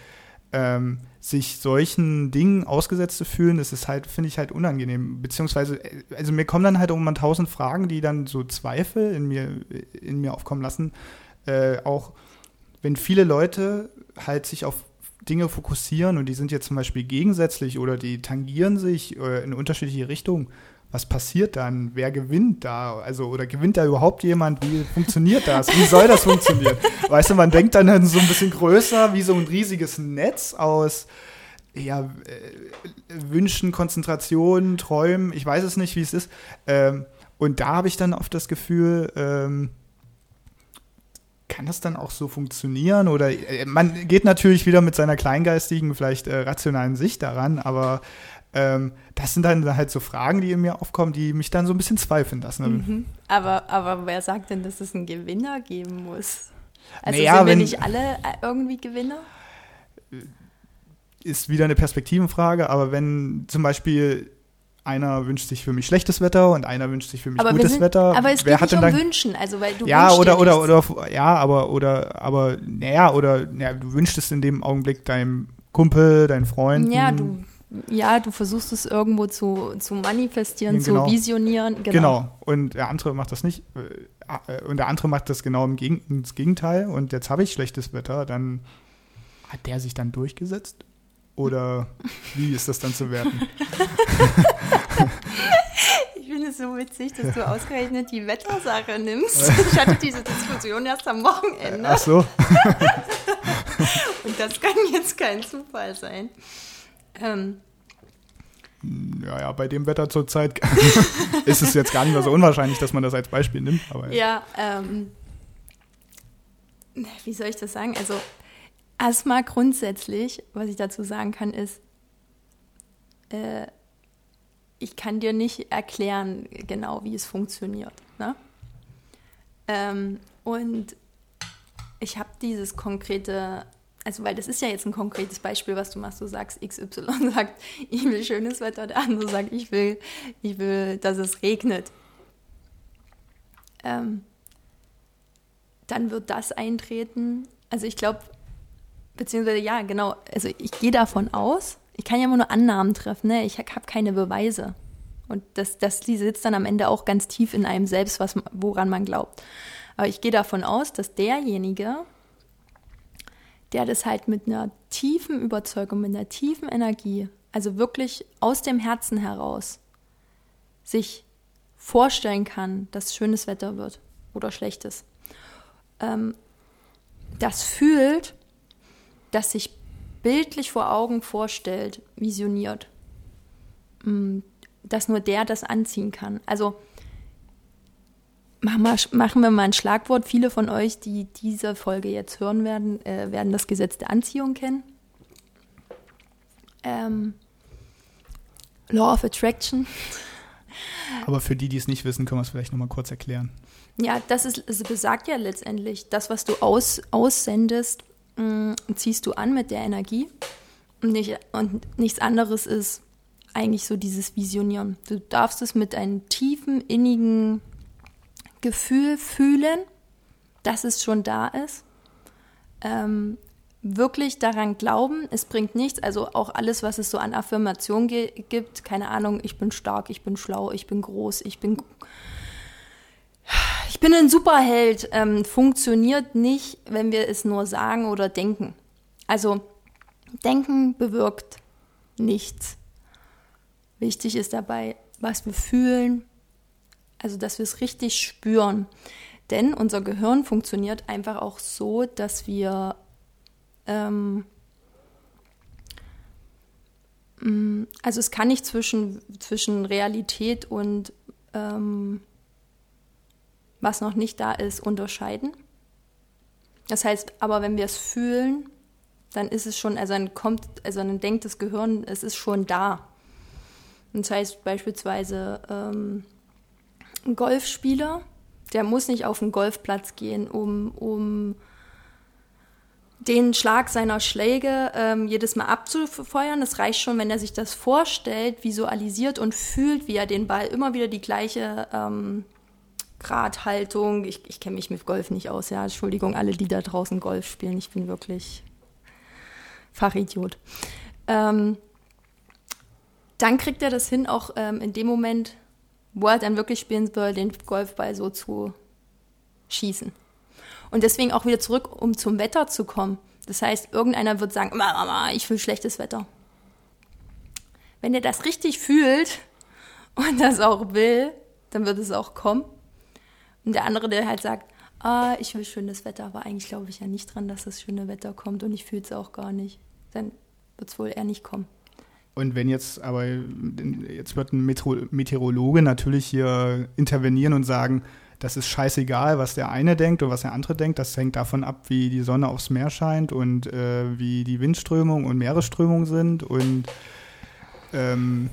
ähm, sich solchen Dingen ausgesetzt zu fühlen, das ist halt, finde ich halt unangenehm. Beziehungsweise, äh, also mir kommen dann halt irgendwann tausend Fragen, die dann so Zweifel in mir, in mir aufkommen lassen. Äh, auch wenn viele Leute halt sich auf Dinge fokussieren und die sind jetzt zum Beispiel gegensätzlich oder die tangieren sich äh, in unterschiedliche Richtungen, was passiert dann? Wer gewinnt da? Also, oder gewinnt da überhaupt jemand? Wie funktioniert das? Wie soll das funktionieren? Weißt du, man denkt dann so ein bisschen größer, wie so ein riesiges Netz aus ja, äh, Wünschen, Konzentration, Träumen, ich weiß es nicht, wie es ist. Ähm, und da habe ich dann oft das Gefühl, ähm, kann das dann auch so funktionieren? Oder äh, man geht natürlich wieder mit seiner kleingeistigen, vielleicht äh, rationalen Sicht daran, aber Ähm, das sind dann halt so Fragen, die in mir aufkommen, die mich dann so ein bisschen zweifeln lassen. Mhm. Aber, aber wer sagt denn, dass es einen Gewinner geben muss? Also Naja, sind wir wenn- nicht alle äh, irgendwie Gewinner? Ist wieder eine Perspektivenfrage, aber wenn zum Beispiel einer wünscht sich für mich schlechtes Wetter und einer wünscht sich für mich Aber, gutes sind, Wetter, aber es wer geht hat nicht um Wünschen, also weil du ja, oder, oder, oder, ja, aber, oder, aber, naja, oder, ja, du wünschst es in dem Augenblick deinem Kumpel, deinen Freunden. Ja, du, ja, du versuchst es irgendwo zu, zu manifestieren, Ja, genau. zu visionieren. Genau. Genau. Und der andere macht das nicht. äh, Und der andere macht das genau im Gegen ins Gegenteil. Und jetzt habe ich schlechtes Wetter. Dann hat der sich dann durchgesetzt? Oder wie ist das dann zu werten? Ich finde es so witzig, dass du ausgerechnet die Wettersache nimmst. Ich hatte diese Diskussion erst am Wochenende Ach so. und das kann jetzt kein Zufall sein. Ähm, Ja, ja, bei dem Wetter zurzeit ist es jetzt gar nicht mehr so unwahrscheinlich, dass man das als Beispiel nimmt. Aber ja, ähm, wie soll ich das sagen? Also erstmal grundsätzlich, was ich dazu sagen kann, ist, äh, ich kann dir nicht erklären genau, wie es funktioniert. Ne? Ähm, und ich habe dieses konkrete, also weil das ist ja jetzt ein konkretes Beispiel, was du machst. Du sagst, XY sagt, ich will schönes Wetter, der andere sagt, ich will, ich will, dass es regnet. Ähm, dann wird das eintreten. Also ich glaube, beziehungsweise ja, genau, also ich gehe davon aus, ich kann ja immer nur Annahmen treffen, ne? ich habe keine Beweise. Und das, das sitzt dann am Ende auch ganz tief in einem selbst, was, woran man glaubt. Aber ich gehe davon aus, dass derjenige, der das halt mit einer tiefen Überzeugung, mit einer tiefen Energie, also wirklich aus dem Herzen heraus, sich vorstellen kann, dass schönes Wetter wird oder schlechtes, ähm, das fühlt, das sich bildlich vor Augen vorstellt, visioniert, mm, dass nur der das anziehen kann. Also machen wir, machen wir mal ein Schlagwort. Viele von euch, die diese Folge jetzt hören werden, äh, werden das Gesetz der Anziehung kennen. Ähm, Law of Attraction. Aber für die, die es nicht wissen, können wir es vielleicht nochmal kurz erklären. Ja, das ist, es besagt ja letztendlich, das, was du aus, aussendest, mh, ziehst du an mit der Energie. Und, nicht, und nichts anderes ist eigentlich so dieses Visionieren. Du darfst es mit einem tiefen, innigen Gefühl fühlen, dass es schon da ist. Ähm, wirklich daran glauben, es bringt nichts. Also auch alles, was es so an Affirmation ge- gibt, keine Ahnung, ich bin stark, ich bin schlau, ich bin groß, ich bin bin ein Superheld, ähm, funktioniert nicht, wenn wir es nur sagen oder denken. Also denken bewirkt nichts. Wichtig ist dabei, was wir fühlen, also dass wir es richtig spüren. Denn unser Gehirn funktioniert einfach auch so, dass wir ähm, mh, also es kann nicht zwischen, zwischen Realität und ähm, was noch nicht da ist, unterscheiden. Das heißt, aber wenn wir es fühlen, dann ist es schon, also dann kommt, also dann denkt das Gehirn, es ist schon da. Das heißt beispielsweise ähm, ein Golfspieler, der muss nicht auf den Golfplatz gehen, um, um den Schlag seiner Schläge ähm, jedes Mal abzufeuern. Es reicht schon, wenn er sich das vorstellt, visualisiert und fühlt, wie er den Ball immer wieder die gleiche ähm, Gradhaltung. Ich, ich kenne mich mit Golf nicht aus, ja. Entschuldigung, alle, die da draußen Golf spielen. Ich bin wirklich Fachidiot. Ähm, dann kriegt er das hin, auch ähm, in dem Moment, wo er dann wirklich spielen soll, den Golfball so zu schießen. Und deswegen auch wieder zurück, um zum Wetter zu kommen. Das heißt, irgendeiner wird sagen, Mama, ich will schlechtes Wetter. Wenn er das richtig fühlt und das auch will, dann wird es auch kommen. Und der andere, der halt sagt, ah, ich will schönes Wetter, aber eigentlich glaube ich ja nicht dran, dass das schöne Wetter kommt und ich fühle es auch gar nicht, dann wird es wohl eher nicht kommen. Und wenn jetzt aber, jetzt wird ein Meteorologe natürlich hier intervenieren und sagen, das ist scheißegal, was der eine denkt und was der andere denkt. Das hängt davon ab, wie die Sonne aufs Meer scheint und äh, wie die Windströmung und Meeresströmung sind. Und ähm,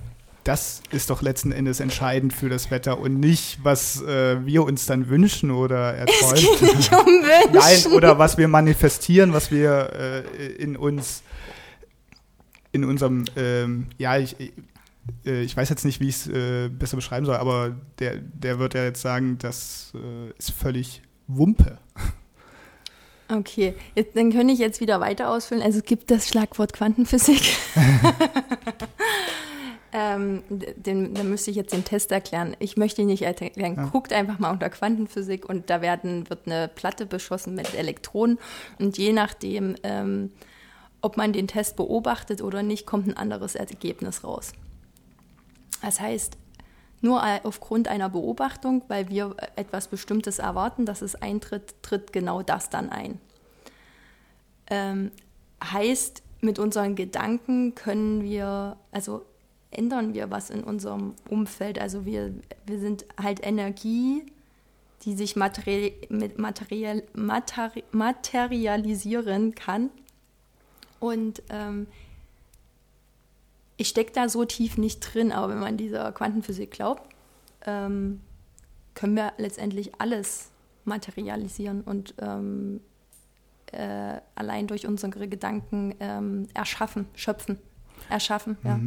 das ist doch letzten Endes entscheidend für das Wetter und nicht, was äh, wir uns dann wünschen oder erträumen. Es geht nicht um Wünschen. Nein, oder was wir manifestieren, was wir äh, in uns, in unserem, ähm, ja, ich, äh, ich weiß jetzt nicht, wie ich es äh, besser beschreiben soll, aber der, der wird ja jetzt sagen, das äh, ist völlig Wumpe. Okay, jetzt, dann könnte ich jetzt wieder weiter ausfüllen. Also es gibt das Schlagwort Quantenphysik. ähm, den, dann müsste ich jetzt den Test erklären. Ich möchte ihn nicht erklären. Ja. Guckt einfach mal unter Quantenphysik und da werden, wird eine Platte beschossen mit Elektronen und je nachdem, ähm, ob man den Test beobachtet oder nicht, kommt ein anderes Ergebnis raus. Das heißt, nur aufgrund einer Beobachtung, weil wir etwas Bestimmtes erwarten, dass es eintritt, tritt genau das dann ein. Ähm, heißt, mit unseren Gedanken können wir, also ändern wir was in unserem Umfeld. Also wir, wir sind halt Energie, die sich materi material, materi materialisieren kann. Und ähm, ich stecke da so tief nicht drin, aber wenn man dieser Quantenphysik glaubt, ähm, können wir letztendlich alles materialisieren und ähm, äh, allein durch unsere Gedanken ähm, erschaffen, schöpfen, erschaffen. Mhm. Ja,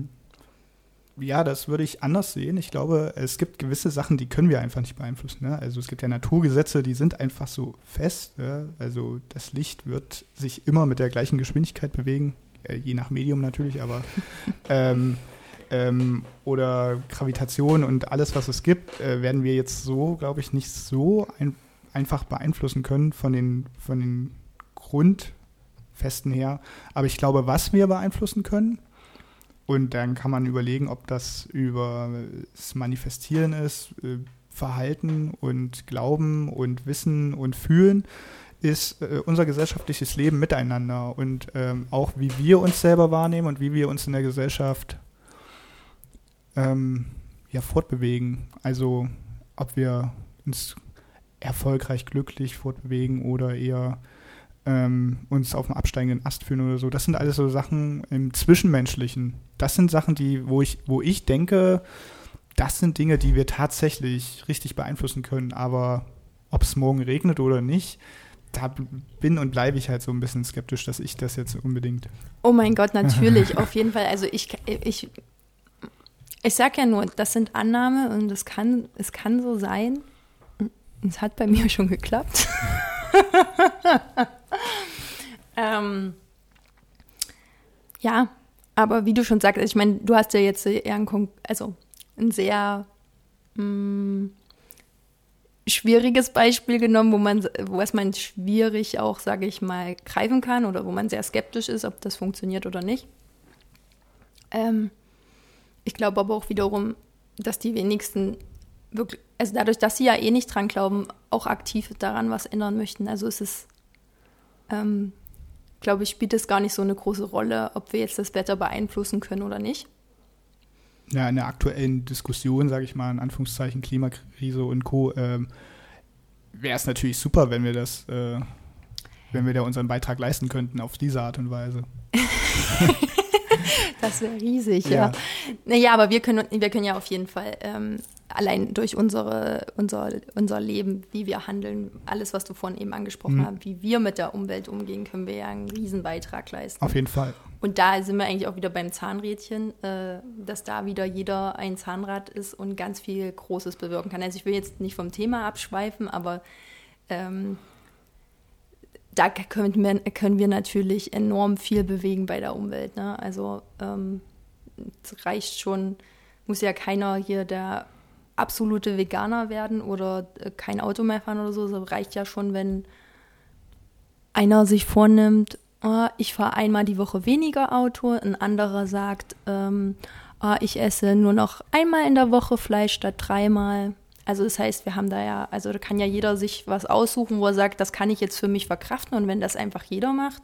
das würde ich anders sehen. Ich glaube, es gibt gewisse Sachen, die können wir einfach nicht beeinflussen. Ne? Also es gibt ja Naturgesetze, die sind einfach so fest. Ja? Also das Licht wird sich immer mit der gleichen Geschwindigkeit bewegen äh, je nach Medium natürlich, aber ähm, ähm, oder Gravitation und alles, was es gibt, äh, werden wir jetzt so, glaube ich, nicht so ein, einfach beeinflussen können von den, von den Grundfesten her. Aber ich glaube, was wir beeinflussen können, und dann kann man überlegen, ob das über das Manifestieren ist, äh, Verhalten und Glauben und Wissen und Fühlen ist äh, unser gesellschaftliches Leben miteinander und ähm, auch wie wir uns selber wahrnehmen und wie wir uns in der Gesellschaft ähm, ja, fortbewegen. Also ob wir uns erfolgreich, glücklich fortbewegen oder eher ähm, uns auf dem absteigenden Ast fühlen oder so. Das sind alles so Sachen im Zwischenmenschlichen. Das sind Sachen, die, wo ich, wo ich denke, das sind Dinge, die wir tatsächlich richtig beeinflussen können. Aber ob es morgen regnet oder nicht, da bin und bleibe ich halt so ein bisschen skeptisch, dass ich das jetzt unbedingt. Oh mein Gott, natürlich, auf jeden Fall. Also ich, ich, ich sag ja nur, das sind Annahmen und es kann, es kann so sein. Es hat bei mir schon geklappt. ähm, ja, aber wie du schon sagst, ich meine, du hast ja jetzt eher ein, also ein sehr mh, mm, schwieriges Beispiel genommen, wo man, wo es man schwierig auch, sage ich mal, greifen kann oder wo man sehr skeptisch ist, ob das funktioniert oder nicht. Ähm, ich glaube aber auch wiederum, dass die wenigsten wirklich, also dadurch, dass sie ja eh nicht dran glauben, auch aktiv daran was ändern möchten. Also es ist, ähm, glaube ich, spielt es gar nicht so eine große Rolle, ob wir jetzt das Wetter beeinflussen können oder nicht ja, in der aktuellen Diskussion, sage ich mal, in Anführungszeichen Klimakrise und Co., ähm, wäre es natürlich super, wenn wir das, äh, wenn wir da unseren Beitrag leisten könnten auf diese Art und Weise. das wäre riesig, ja. ja. Naja, aber wir können, wir können ja auf jeden Fall ähm, allein durch unsere, unser, unser Leben, wie wir handeln, alles, was du vorhin eben angesprochen mhm. hast, wie wir mit der Umwelt umgehen, können wir ja einen Riesenbeitrag leisten. Auf jeden Fall. Und da sind wir eigentlich auch wieder beim Zahnrädchen, äh, dass da wieder jeder ein Zahnrad ist und ganz viel Großes bewirken kann. Also ich will jetzt nicht vom Thema abschweifen, aber ähm, da können wir, können wir natürlich enorm viel bewegen bei der Umwelt. Ne? Also ähm, reicht schon, muss ja keiner hier der absolute Veganer werden oder äh, kein Auto mehr fahren oder so. Es reicht ja schon, wenn einer sich vornimmt, oh, ich fahre einmal die Woche weniger Auto, ein anderer sagt, ähm, oh, ich esse nur noch einmal in der Woche Fleisch statt dreimal. Also das heißt, wir haben da ja, also da kann ja jeder sich was aussuchen, wo er sagt, das kann ich jetzt für mich verkraften und wenn das einfach jeder macht,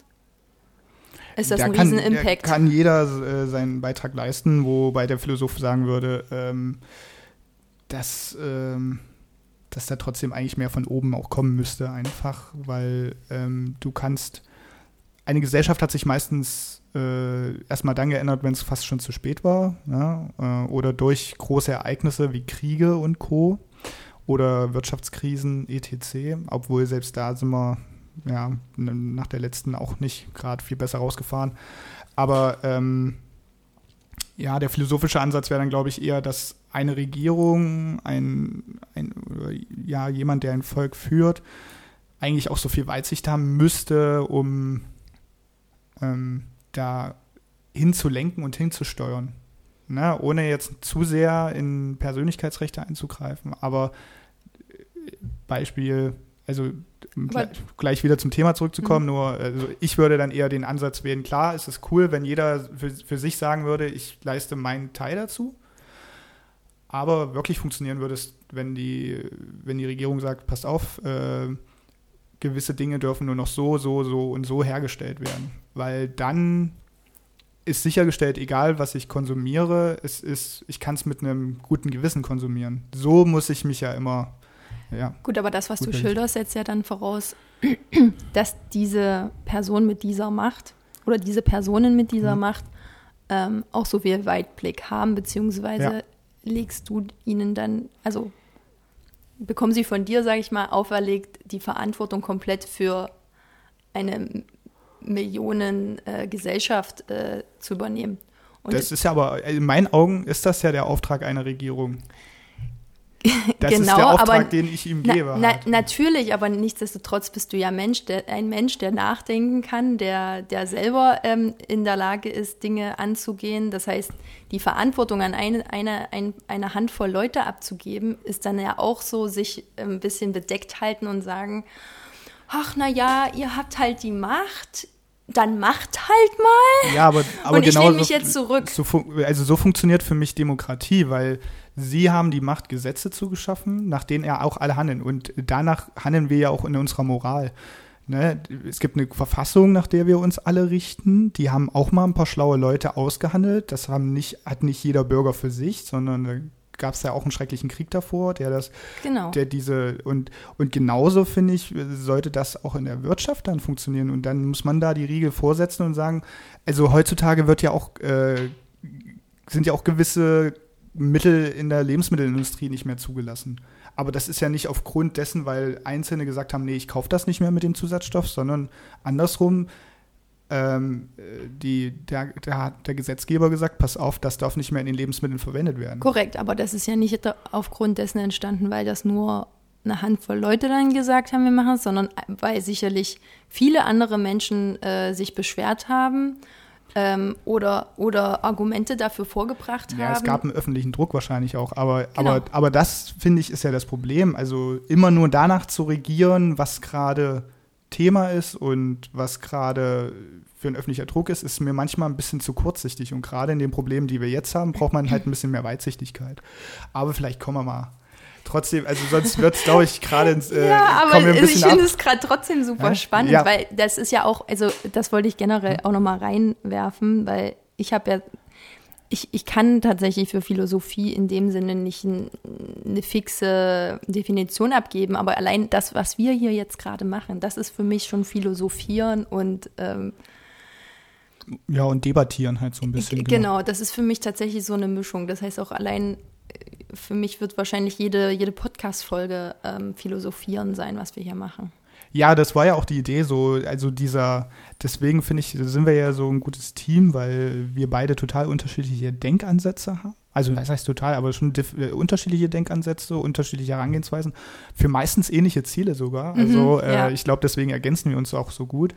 ist das da ein kann, riesen Impact. kann jeder äh, seinen Beitrag leisten, wobei der Philosoph sagen würde, ähm, dass, ähm, dass da trotzdem eigentlich mehr von oben auch kommen müsste, einfach, weil ähm, du kannst eine Gesellschaft hat sich meistens äh, erstmal dann geändert, wenn es fast schon zu spät war. Ja? Äh, oder durch große Ereignisse wie Kriege und Co. Oder Wirtschaftskrisen, etc. Obwohl selbst da sind wir ja, nach der letzten auch nicht gerade viel besser rausgefahren. Aber ähm, ja, der philosophische Ansatz wäre dann, glaube ich, eher, dass eine Regierung, ein, ein ja, jemand, der ein Volk führt, eigentlich auch so viel Weitsicht haben müsste, um ähm, da hinzulenken und hinzusteuern. Ne? Ohne jetzt zu sehr in Persönlichkeitsrechte einzugreifen. Aber Beispiel, also gleich, gleich, wieder zum Thema zurückzukommen, mhm. nur also ich würde dann eher den Ansatz wählen, klar, es ist cool, wenn jeder für, für sich sagen würde, ich leiste meinen Teil dazu. Aber wirklich funktionieren würde es, wenn die, wenn die Regierung sagt, passt auf, äh, gewisse Dinge dürfen nur noch so, so, so und so hergestellt werden. Weil dann ist sichergestellt, egal was ich konsumiere, es ist, ich kann es mit einem guten Gewissen konsumieren. So muss ich mich ja immer. Ja, Gut, aber das, was du schilderst, setzt ja dann voraus, dass diese Person mit dieser Macht oder diese Personen mit dieser mhm. Macht ähm, auch so viel Weitblick haben, beziehungsweise ja. legst du ihnen dann, also bekommen sie von dir, sage ich mal, auferlegt, die Verantwortung komplett für eine Millionen-Gesellschaft äh, äh, zu übernehmen. Und das ist ja aber, in meinen Augen ist das ja der Auftrag einer Regierung. Das genau, ist der Auftrag, aber, den ich ihm gebe. Na, halt. natürlich, aber nichtsdestotrotz bist du ja Mensch, der, ein Mensch, der nachdenken kann, der, der selber ähm, in der Lage ist, Dinge anzugehen. Das heißt, die Verantwortung an eine, eine, ein, eine Handvoll Leute abzugeben, ist dann ja auch so, sich ein bisschen bedeckt halten und sagen, ach na ja, ihr habt halt die Macht, dann macht halt mal. Ja, aber, aber und genau ich lehne mich so, jetzt zurück. So, also so funktioniert für mich Demokratie, weil sie haben die Macht, Gesetze zu geschaffen, nach denen ja auch alle handeln. Und danach handeln wir ja auch in unserer Moral. Ne? Es gibt eine Verfassung, nach der wir uns alle richten. Die haben auch mal ein paar schlaue Leute ausgehandelt. Das haben nicht, hat nicht jeder Bürger für sich, sondern gab es ja auch einen schrecklichen Krieg davor, der das, genau. der diese und und genauso finde ich sollte das auch in der Wirtschaft dann funktionieren und dann muss man da die Riegel vorsetzen und sagen, also heutzutage wird ja auch äh, sind ja auch gewisse Mittel in der Lebensmittelindustrie nicht mehr zugelassen. Aber das ist ja nicht aufgrund dessen, weil Einzelne gesagt haben, nee, ich kaufe das nicht mehr mit dem Zusatzstoff, sondern andersrum, ähm, die, der, der, hat der Gesetzgeber gesagt, pass auf, das darf nicht mehr in den Lebensmitteln verwendet werden. Korrekt, aber das ist ja nicht aufgrund dessen entstanden, weil das nur eine Handvoll Leute dann gesagt haben, wir machen es, sondern weil sicherlich viele andere Menschen äh, sich beschwert haben ähm, oder, oder Argumente dafür vorgebracht haben. Ja, es gab einen öffentlichen Druck wahrscheinlich auch, aber, genau. aber, aber das, finde ich, ist ja das Problem. Also immer nur danach zu regieren, was gerade Thema ist und was gerade für ein öffentlicher Druck ist, ist mir manchmal ein bisschen zu kurzsichtig. Und gerade in den Problemen, die wir jetzt haben, braucht man halt ein bisschen mehr Weitsichtigkeit. Aber vielleicht kommen wir mal trotzdem, also sonst wird es, glaube ich, gerade ins. Äh, ja, aber ich finde es gerade trotzdem super ja? spannend, ja. weil das ist ja auch, also das wollte ich generell auch nochmal reinwerfen, weil ich habe ja, ich, ich kann tatsächlich für Philosophie in dem Sinne nicht ein, eine fixe Definition abgeben, aber allein das, was wir hier jetzt gerade machen, das ist für mich schon Philosophieren und ähm, ja, und debattieren halt so ein bisschen. Genau. genau, das ist für mich tatsächlich so eine Mischung. Das heißt auch allein für mich wird wahrscheinlich jede, jede Podcast-Folge ähm, Philosophieren sein, was wir hier machen. Ja, das war ja auch die Idee, so, also dieser, deswegen finde ich, sind wir ja so ein gutes Team, weil wir beide total unterschiedliche Denkansätze haben. Also, das heißt total, aber schon äh, unterschiedliche Denkansätze, unterschiedliche Herangehensweisen, für meistens ähnliche Ziele sogar. Mhm, also, äh, ja. ich glaube, deswegen ergänzen wir uns auch so gut.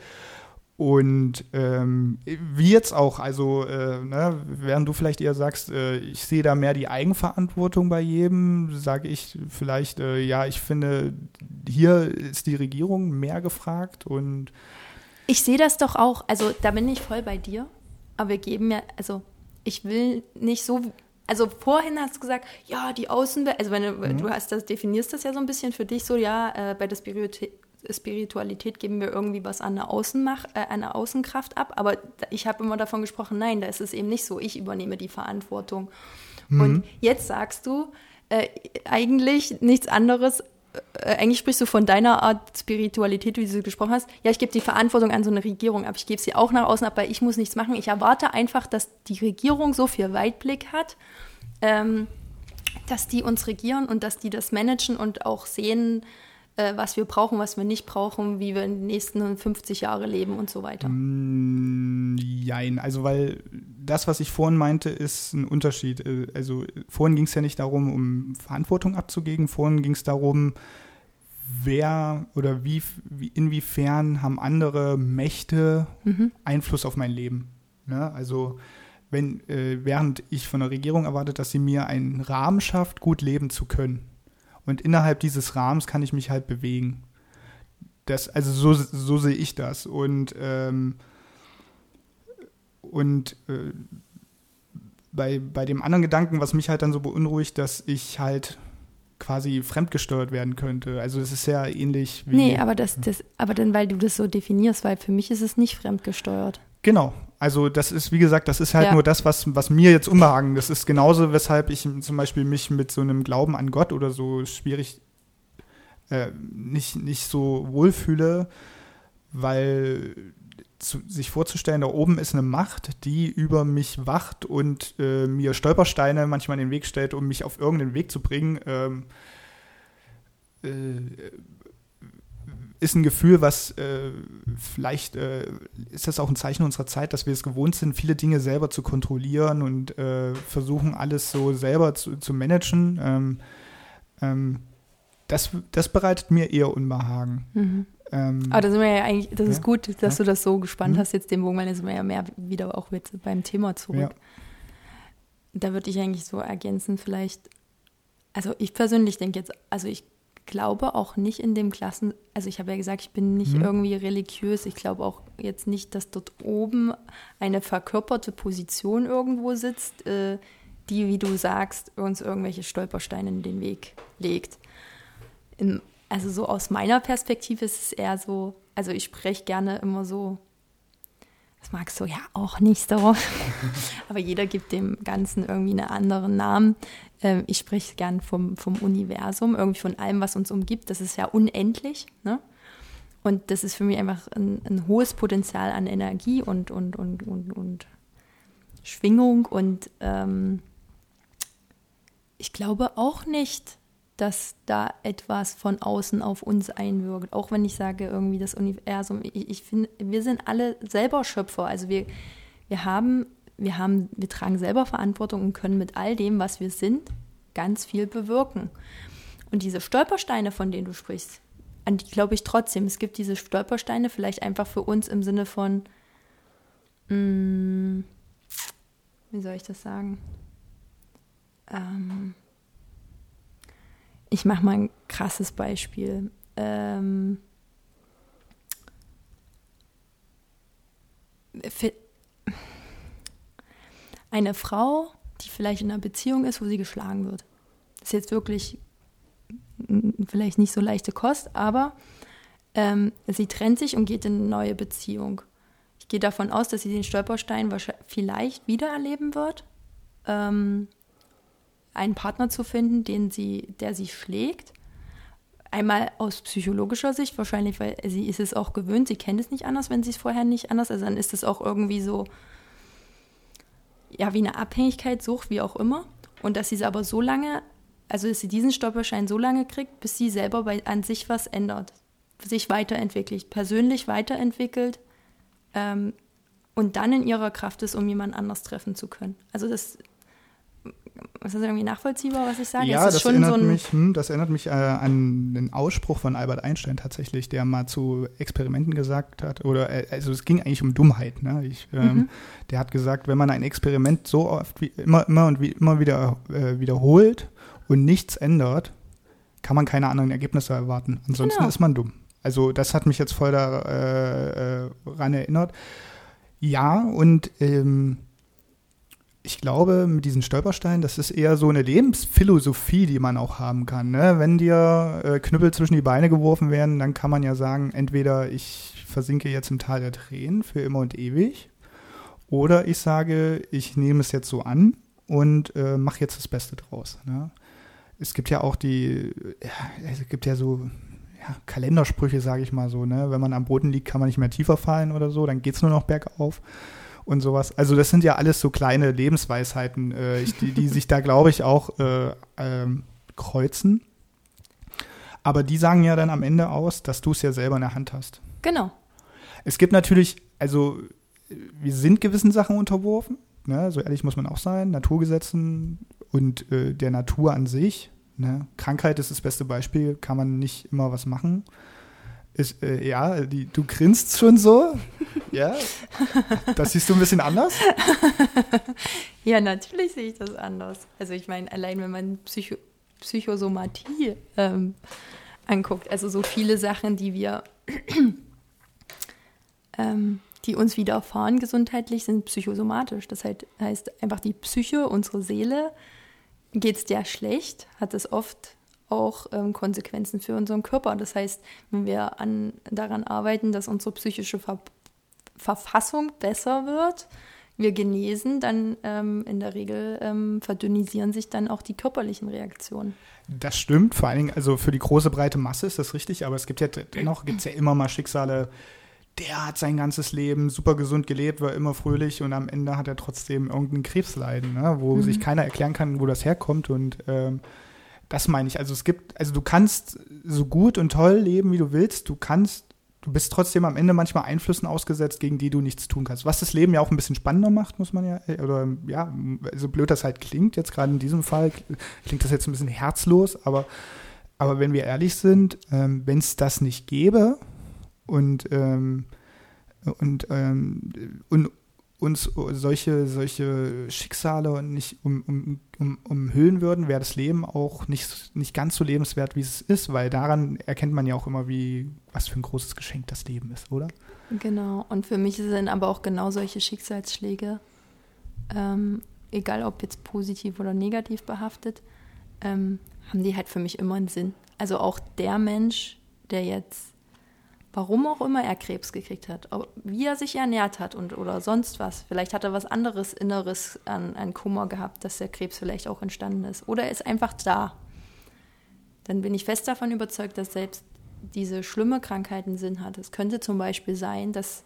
Und ähm, wie jetzt auch, also äh, ne, während du vielleicht eher sagst, äh, ich sehe da mehr die Eigenverantwortung bei jedem, sage ich vielleicht, äh, ja, ich finde, hier ist die Regierung mehr gefragt und ich sehe das doch auch, also da bin ich voll bei dir, aber wir geben ja, also ich will nicht so, also vorhin hast du gesagt, ja, die Außenwelt, also wenn du, mhm. du hast das, definierst das ja so ein bisschen für dich so, ja, äh, bei der Spiritualität Spiritualität geben wir irgendwie was an eine, Außenmach, äh, eine Außenkraft ab. Aber ich habe immer davon gesprochen, nein, da ist es eben nicht so. Ich übernehme die Verantwortung. Mhm. Und jetzt sagst du äh, eigentlich nichts anderes, äh, eigentlich sprichst du von deiner Art Spiritualität, wie du gesprochen hast. Ja, ich gebe die Verantwortung an so eine Regierung ab. Ich gebe sie auch nach außen ab, weil ich muss nichts machen. Ich erwarte einfach, dass die Regierung so viel Weitblick hat, ähm, dass die uns regieren und dass die das managen und auch sehen, äh, was wir brauchen, was wir nicht brauchen, wie wir in den nächsten 50 Jahre leben und so weiter. Mm, jein, also weil das, was ich vorhin meinte, ist ein Unterschied. Äh, also vorhin ging es ja nicht darum, um Verantwortung abzugeben, vorhin ging es darum, wer oder wie, wie, inwiefern haben andere Mächte mhm. Einfluss auf mein Leben. Ne? Also wenn, äh, während ich von der Regierung erwartet, dass sie mir einen Rahmen schafft, gut leben zu können. Und innerhalb dieses Rahmens kann ich mich halt bewegen. Das, also so, so sehe ich das. Und, ähm, und äh, bei, bei dem anderen Gedanken, was mich halt dann so beunruhigt, dass ich halt quasi fremdgesteuert werden könnte. Also es ist ja ähnlich wie. Nee, aber das, das, aber dann, weil du das so definierst, weil für mich ist es nicht fremdgesteuert. Genau. Also das ist, wie gesagt, das ist halt ja. nur das, was, was mir jetzt unbehagen. Das ist genauso, weshalb ich zum Beispiel mich mit so einem Glauben an Gott oder so schwierig äh, nicht, nicht so wohlfühle, weil zu, sich vorzustellen, da oben ist eine Macht, die über mich wacht und äh, mir Stolpersteine manchmal in den Weg stellt, um mich auf irgendeinen Weg zu bringen, ähm, äh, ist ein Gefühl, was äh, vielleicht äh, ist das auch ein Zeichen unserer Zeit, dass wir es gewohnt sind, viele Dinge selber zu kontrollieren und äh, versuchen, alles so selber zu, zu managen. Ähm, ähm, das, das bereitet mir eher Unbehagen. Mhm. Ähm, Aber da sind wir ja eigentlich, das ja, ist gut, dass ja. du das so gespannt mhm. hast, jetzt den Bogen, weil dann sind wir ja mehr wieder auch jetzt beim Thema zurück. Ja. Da würde ich eigentlich so ergänzen, vielleicht, also ich persönlich denke jetzt, also ich glaube auch nicht in dem Klassen, also ich habe ja gesagt, ich bin nicht mhm. irgendwie religiös. Ich glaube auch jetzt nicht, dass dort oben eine verkörperte Position irgendwo sitzt, äh, die, wie du sagst, uns irgendwelche Stolpersteine in den Weg legt. In, also so aus meiner Perspektive ist es eher so, also ich spreche gerne immer so, das magst du ja auch nicht so, aber jeder gibt dem Ganzen irgendwie einen anderen Namen. Ähm, ich spreche gern vom, vom Universum, irgendwie von allem, was uns umgibt. Das ist ja unendlich. Ne? Und das ist für mich einfach ein, ein hohes Potenzial an Energie und, und, und, und, und Schwingung. Und ähm, ich glaube auch nicht, dass da etwas von außen auf uns einwirkt. Auch wenn ich sage, irgendwie das Universum, ich, ich finde, wir sind alle selber Schöpfer. Also wir, wir haben wir haben, wir tragen selber Verantwortung und können mit all dem, was wir sind, ganz viel bewirken. Und diese Stolpersteine, von denen du sprichst, an die glaube ich trotzdem. Es gibt diese Stolpersteine vielleicht einfach für uns im Sinne von, mh, mm, wie soll ich das sagen? Ähm, ich mache mal ein krasses Beispiel. Ähm, eine Frau, die vielleicht in einer Beziehung ist, wo sie geschlagen wird. Das ist jetzt wirklich vielleicht nicht so leichte Kost, aber ähm, sie trennt sich und geht in eine neue Beziehung. Ich gehe davon aus, dass sie den Stolperstein vielleicht wieder erleben wird, ähm, einen Partner zu finden, den sie, der sie schlägt. Einmal aus psychologischer Sicht, wahrscheinlich, weil sie ist es auch gewöhnt, sie kennt es nicht anders, wenn sie es vorher nicht anders, also dann ist es auch irgendwie so, ja, wie eine Abhängigkeit sucht, wie auch immer. Und dass sie es aber so lange, also dass sie diesen Stolperschein so lange kriegt, bis sie selber bei, an sich was ändert, sich weiterentwickelt, persönlich weiterentwickelt ähm, und dann in ihrer Kraft ist, um jemand anders treffen zu können. Also das ist das irgendwie nachvollziehbar, was ich sage? Ja, das erinnert, so mich, hm, das erinnert mich äh, an den Ausspruch von Albert Einstein tatsächlich, der mal zu Experimenten gesagt hat, oder äh, also es ging eigentlich um Dummheit. Ne? Ich, ähm, mhm. Der hat gesagt, wenn man ein Experiment so oft wie immer, immer und wie immer wieder äh, wiederholt und nichts ändert, kann man keine anderen Ergebnisse erwarten. Ansonsten genau. ist man dumm. Also das hat mich jetzt voll daran äh, äh, erinnert. Ja, und ähm, ich glaube, mit diesen Stolpersteinen, das ist eher so eine Lebensphilosophie, die man auch haben kann. Ne? Wenn dir äh, Knüppel zwischen die Beine geworfen werden, dann kann man ja sagen, entweder ich versinke jetzt im Tal der Tränen für immer und ewig, oder ich sage, ich nehme es jetzt so an und äh, mache jetzt das Beste draus. Ne? es gibt ja auch die, ja, es gibt ja so ja, Kalendersprüche, sage ich mal so, ne? Wenn man am Boden liegt, kann man nicht mehr tiefer fallen oder so, dann geht es nur noch bergauf und sowas. Also das sind ja alles so kleine Lebensweisheiten, äh, die, die sich da, glaube ich, auch äh, ähm, kreuzen. Aber die sagen ja dann am Ende aus, dass du es ja selber in der Hand hast. Genau. Es gibt natürlich, also wir sind gewissen Sachen unterworfen, ne? so ehrlich muss man auch sein, Naturgesetzen und äh, der Natur an sich. Ne? Krankheit ist das beste Beispiel, kann man nicht immer was machen. Ist, äh, ja, die, du grinst schon so. ja. Das siehst du ein bisschen anders? ja, natürlich sehe ich das anders. Also ich meine, allein wenn man Psycho Psychosomatie ähm, anguckt, also so viele Sachen, die wir, ähm, die uns widerfahren gesundheitlich, sind psychosomatisch. Das heißt einfach die Psyche, unsere Seele, geht es der schlecht, hat es oft auch ähm, Konsequenzen für unseren Körper. Das heißt, wenn wir an, daran arbeiten, dass unsere psychische Ver Verfassung besser wird, wir genesen, dann ähm, in der Regel ähm, verdünnisieren sich dann auch die körperlichen Reaktionen. Das stimmt, vor allen Dingen, also für die große breite Masse ist das richtig, aber es gibt ja dennoch gibt's ja immer mal Schicksale, der hat sein ganzes Leben super gesund gelebt, war immer fröhlich und am Ende hat er trotzdem irgendein Krebsleiden, ne, wo mhm. sich keiner erklären kann, wo das herkommt und ähm, das meine ich. Also es gibt, also du kannst so gut und toll leben, wie du willst. Du kannst, du bist trotzdem am Ende manchmal Einflüssen ausgesetzt, gegen die du nichts tun kannst. Was das Leben ja auch ein bisschen spannender macht, muss man ja, äh, oder ja, so blöd das halt klingt, jetzt gerade in diesem Fall, klingt das jetzt ein bisschen herzlos, aber, aber wenn wir ehrlich sind, ähm, wenn es das nicht gäbe und, ähm, und, ähm, und uns solche, solche Schicksale nicht um, um, um, umhüllen würden, wäre das Leben auch nicht, nicht ganz so lebenswert, wie es ist, weil daran erkennt man ja auch immer, wie, was für ein großes Geschenk das Leben ist, oder? Genau, und für mich sind aber auch genau solche Schicksalsschläge, ähm, egal ob jetzt positiv oder negativ behaftet, ähm, haben die halt für mich immer einen Sinn. Also auch der Mensch, der jetzt warum auch immer er Krebs gekriegt hat, wie er sich ernährt hat und oder sonst was. Vielleicht hat er was anderes Inneres an, an Kummer gehabt, dass der Krebs vielleicht auch entstanden ist. Oder er ist einfach da. Dann bin ich fest davon überzeugt, dass selbst diese schlimme Krankheiten Sinn hat. Es könnte zum Beispiel sein, dass,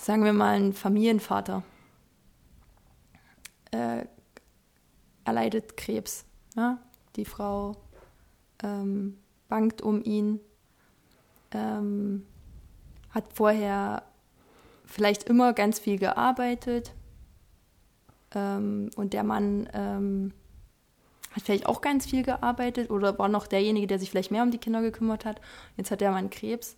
sagen wir mal, ein Familienvater äh, erleidet Krebs. Ja? Die Frau ähm, bangt um ihn, ähm, hat vorher vielleicht immer ganz viel gearbeitet ähm, und der Mann ähm, hat vielleicht auch ganz viel gearbeitet oder war noch derjenige, der sich vielleicht mehr um die Kinder gekümmert hat. Jetzt hat der Mann Krebs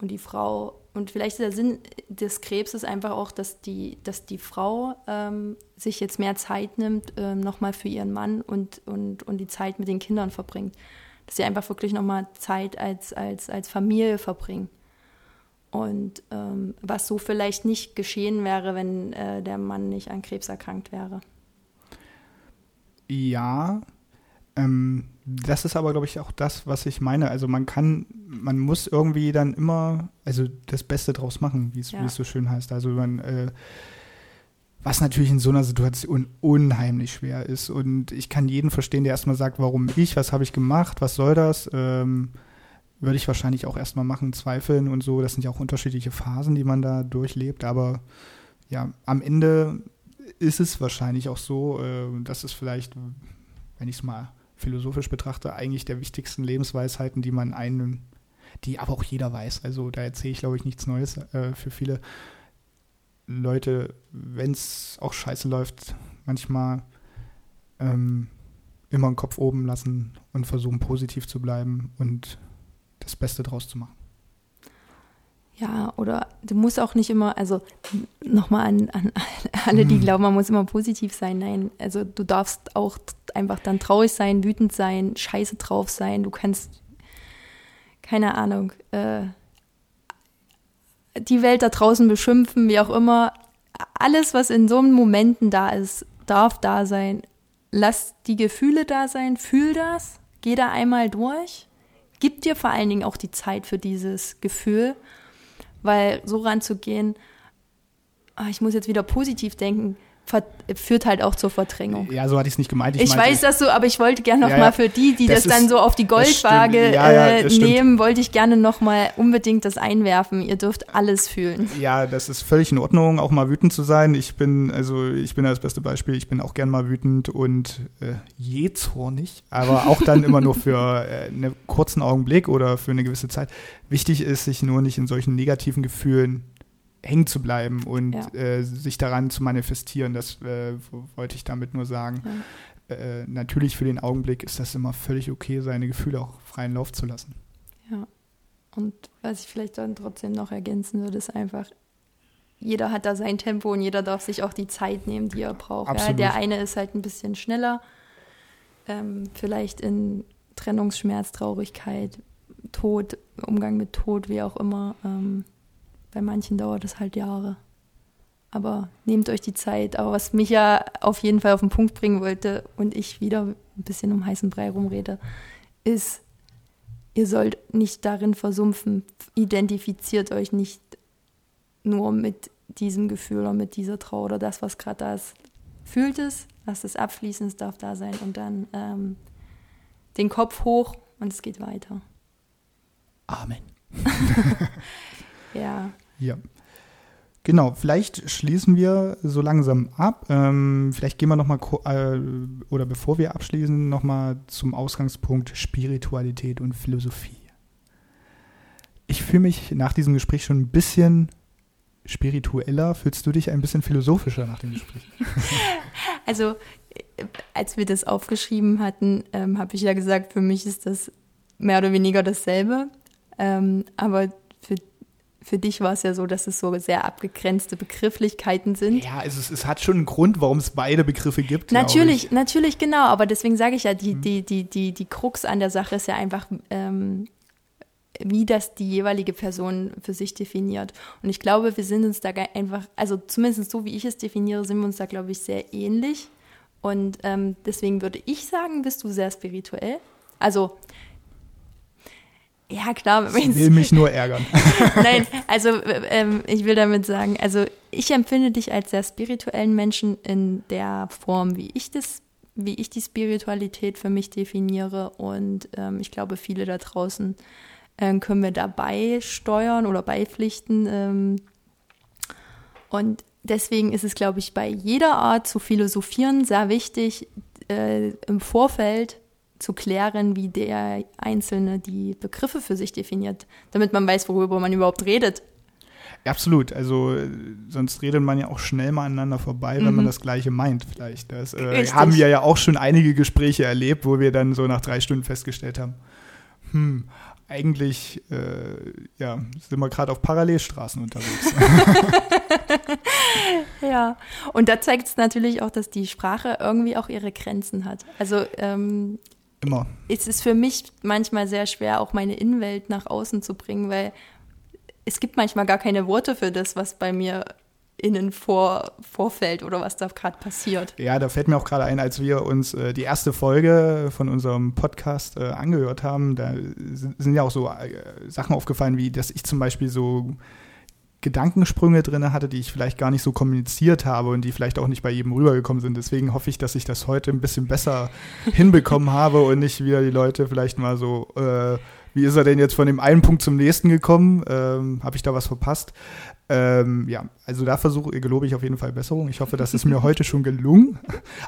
und die Frau und vielleicht ist der Sinn des Krebses einfach auch, dass die, dass die Frau ähm, sich jetzt mehr Zeit nimmt, ähm, nochmal für ihren Mann und, und, und die Zeit mit den Kindern verbringt dass sie einfach wirklich nochmal Zeit als, als, als Familie verbringen. Und ähm, was so vielleicht nicht geschehen wäre, wenn äh, der Mann nicht an Krebs erkrankt wäre. Ja, ähm, das ist aber, glaube ich, auch das, was ich meine. Also man kann, man muss irgendwie dann immer, also das Beste draus machen, wie ja. es so schön heißt. Also man äh, was natürlich in so einer Situation unheimlich schwer ist. Und ich kann jeden verstehen, der erstmal sagt, warum ich, was habe ich gemacht, was soll das? Ähm, würde ich wahrscheinlich auch erstmal machen, zweifeln und so. Das sind ja auch unterschiedliche Phasen, die man da durchlebt. Aber ja, am Ende ist es wahrscheinlich auch so, äh, dass es vielleicht, wenn ich es mal philosophisch betrachte, eigentlich der wichtigsten Lebensweisheiten, die man einen, die aber auch jeder weiß. Also da erzähle ich, glaube ich, nichts Neues äh, für viele Leute, wenn es auch scheiße läuft, manchmal ähm, immer den Kopf oben lassen und versuchen positiv zu bleiben und das Beste draus zu machen. Ja, oder du musst auch nicht immer, also nochmal an, an alle, die mhm. glauben, man muss immer positiv sein. Nein, also du darfst auch einfach dann traurig sein, wütend sein, scheiße drauf sein. Du kannst, keine Ahnung, äh, die Welt da draußen beschimpfen, wie auch immer. Alles, was in so Momenten da ist, darf da sein. Lass die Gefühle da sein, fühl das, geh da einmal durch. Gib dir vor allen Dingen auch die Zeit für dieses Gefühl, weil so ranzugehen, ah, ich muss jetzt wieder positiv denken, führt halt auch zur Verdrängung. Ja, so hatte ich es nicht gemeint. Ich, ich meinte, weiß das so, aber ich wollte gerne noch ja, mal ja. für die, die das, Das dann ist- so auf die Goldwaage. Ja, äh, nehmen, wollte ich gerne noch mal unbedingt das einwerfen. Ihr dürft alles fühlen. Ja, das ist völlig in Ordnung, auch mal wütend zu sein. Ich bin, also ich bin das beste Beispiel, ich bin auch gern mal wütend und äh, je zornig, aber auch dann immer nur für äh, einen kurzen Augenblick oder für eine gewisse Zeit. Wichtig ist, sich nur nicht in solchen negativen Gefühlen hängen zu bleiben und Ja. äh, sich daran zu manifestieren. Das äh, wo- wollte ich damit nur sagen. Äh, natürlich für den Augenblick ist das immer völlig okay, seine Gefühle auch freien Lauf zu lassen. Ja. Und was ich vielleicht dann trotzdem noch ergänzen würde, ist einfach, jeder hat da sein Tempo und jeder darf sich auch die Zeit nehmen, die er braucht. Ja, der eine ist halt ein bisschen schneller, ähm, vielleicht in Trennungsschmerz, Traurigkeit, Tod, Umgang mit Tod, wie auch immer. Ähm, bei manchen dauert es halt Jahre. Aber nehmt euch die Zeit. Aber was mich ja auf jeden Fall auf den Punkt bringen wollte und ich wieder ein bisschen um heißen Brei rumrede, ist, ihr sollt nicht darin versumpfen. Identifiziert euch nicht nur mit diesem Gefühl oder mit dieser Trauer oder das, was gerade da ist. Fühlt es, lasst es abfließen, es darf da sein und dann ähm, den Kopf hoch und es geht weiter. Amen. Ja, Ja. Genau, vielleicht schließen wir so langsam ab. Ähm, vielleicht gehen wir nochmal, äh, oder bevor wir abschließen, nochmal zum Ausgangspunkt Spiritualität und Philosophie. Ich fühle mich nach diesem Gespräch schon ein bisschen spiritueller. Fühlst du dich ein bisschen philosophischer nach dem Gespräch? also äh, als wir das aufgeschrieben hatten, ähm, habe ich ja gesagt, für mich ist das mehr oder weniger dasselbe. Ähm, aber für, dich war es ja so, dass es so sehr abgegrenzte Begrifflichkeiten sind. Ja, also es, es hat schon einen Grund, warum es beide Begriffe gibt. Natürlich, ich. natürlich, genau. Aber deswegen sage ich ja, Mhm. die, die, die, die, die Krux an der Sache ist ja einfach, ähm, wie das die jeweilige Person für sich definiert. Und ich glaube, wir sind uns da einfach, also zumindest so wie ich es definiere, sind wir uns da, glaube ich, sehr ähnlich. Und ähm, deswegen würde ich sagen, bist du sehr spirituell. Also, ja, klar, Ich will mich nur ärgern. Nein, also äh, ähm, ich will damit sagen, also ich empfinde dich als sehr spirituellen Menschen in der Form, wie ich das, wie ich die Spiritualität für mich definiere. Und ähm, ich glaube, viele da draußen ähm, können wir dabei steuern oder beipflichten. Ähm, und deswegen ist es, glaube ich, bei jeder Art zu philosophieren sehr wichtig, äh, im Vorfeld zu klären, wie der Einzelne die Begriffe für sich definiert, damit man weiß, worüber man überhaupt redet. Absolut, also äh, sonst redet man ja auch schnell mal aneinander vorbei, wenn man Mhm. das Gleiche meint vielleicht. Das äh, haben wir ja auch schon einige Gespräche erlebt, wo wir dann so nach drei Stunden festgestellt haben, hm, eigentlich äh, ja, sind wir gerade auf Parallelstraßen unterwegs. Ja, und da zeigt es natürlich auch, dass die Sprache irgendwie auch ihre Grenzen hat. Also ähm, Immer. es ist für mich manchmal sehr schwer, auch meine Innenwelt nach außen zu bringen, weil es gibt manchmal gar keine Worte für das, was bei mir innen vor, vorfällt oder was da gerade passiert. Ja, da fällt mir auch gerade ein, als wir uns äh, die erste Folge von unserem Podcast äh, angehört haben, da sind ja auch so äh, Sachen aufgefallen, wie dass ich zum Beispiel so Gedankensprünge drin hatte, die ich vielleicht gar nicht so kommuniziert habe und die vielleicht auch nicht bei jedem rübergekommen sind. Deswegen hoffe ich, dass ich das heute ein bisschen besser hinbekommen habe und nicht wieder die Leute vielleicht mal so, äh, wie ist er denn jetzt von dem einen Punkt zum nächsten gekommen? Ähm, habe ich da was verpasst? Ähm, ja, also da versuche, gelobe ich auf jeden Fall Besserung. Ich hoffe, das ist mir heute schon gelungen.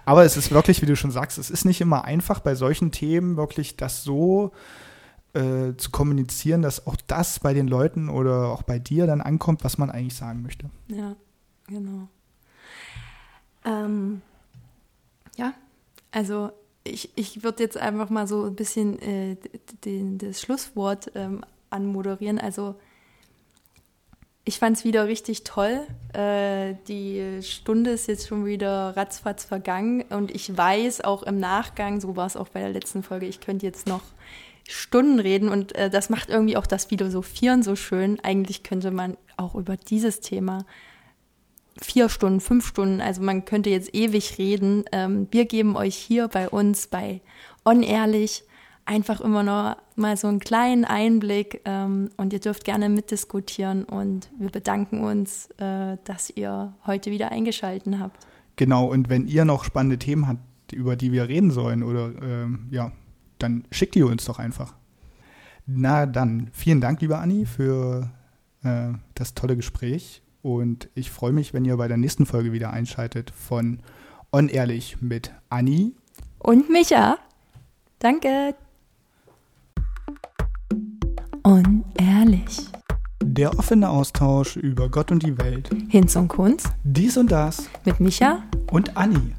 Aber es ist wirklich, wie du schon sagst, es ist nicht immer einfach bei solchen Themen wirklich das so äh, zu kommunizieren, dass auch das bei den Leuten oder auch bei dir dann ankommt, was man eigentlich sagen möchte. Ja, genau. Ähm, ja, also ich, ich würde jetzt einfach mal so ein bisschen äh, den, das Schlusswort ähm, anmoderieren. Also ich fand es wieder richtig toll. Äh, die Stunde ist jetzt schon wieder ratzfatz vergangen und ich weiß auch im Nachgang, so war es auch bei der letzten Folge, ich könnte jetzt noch Stunden reden und äh, das macht irgendwie auch das Philosophieren so schön. Eigentlich könnte man auch über dieses Thema vier Stunden, fünf Stunden, also man könnte jetzt ewig reden. Ähm, wir geben euch hier bei uns bei On Ehrlich einfach immer noch mal so einen kleinen Einblick ähm, und ihr dürft gerne mitdiskutieren und wir bedanken uns, äh, dass ihr heute wieder eingeschalten habt. Genau, und wenn ihr noch spannende Themen habt, über die wir reden sollen, oder ähm, ja, dann schickt die uns doch einfach. Na dann, vielen Dank, liebe Anni, für äh, das tolle Gespräch. Und ich freue mich, wenn ihr bei der nächsten Folge wieder einschaltet von On Ehrlich mit Anni und Micha. Danke. Unehrlich. Der offene Austausch über Gott und die Welt. Hinz und Kunz. Dies und das. Mit Micha und Anni.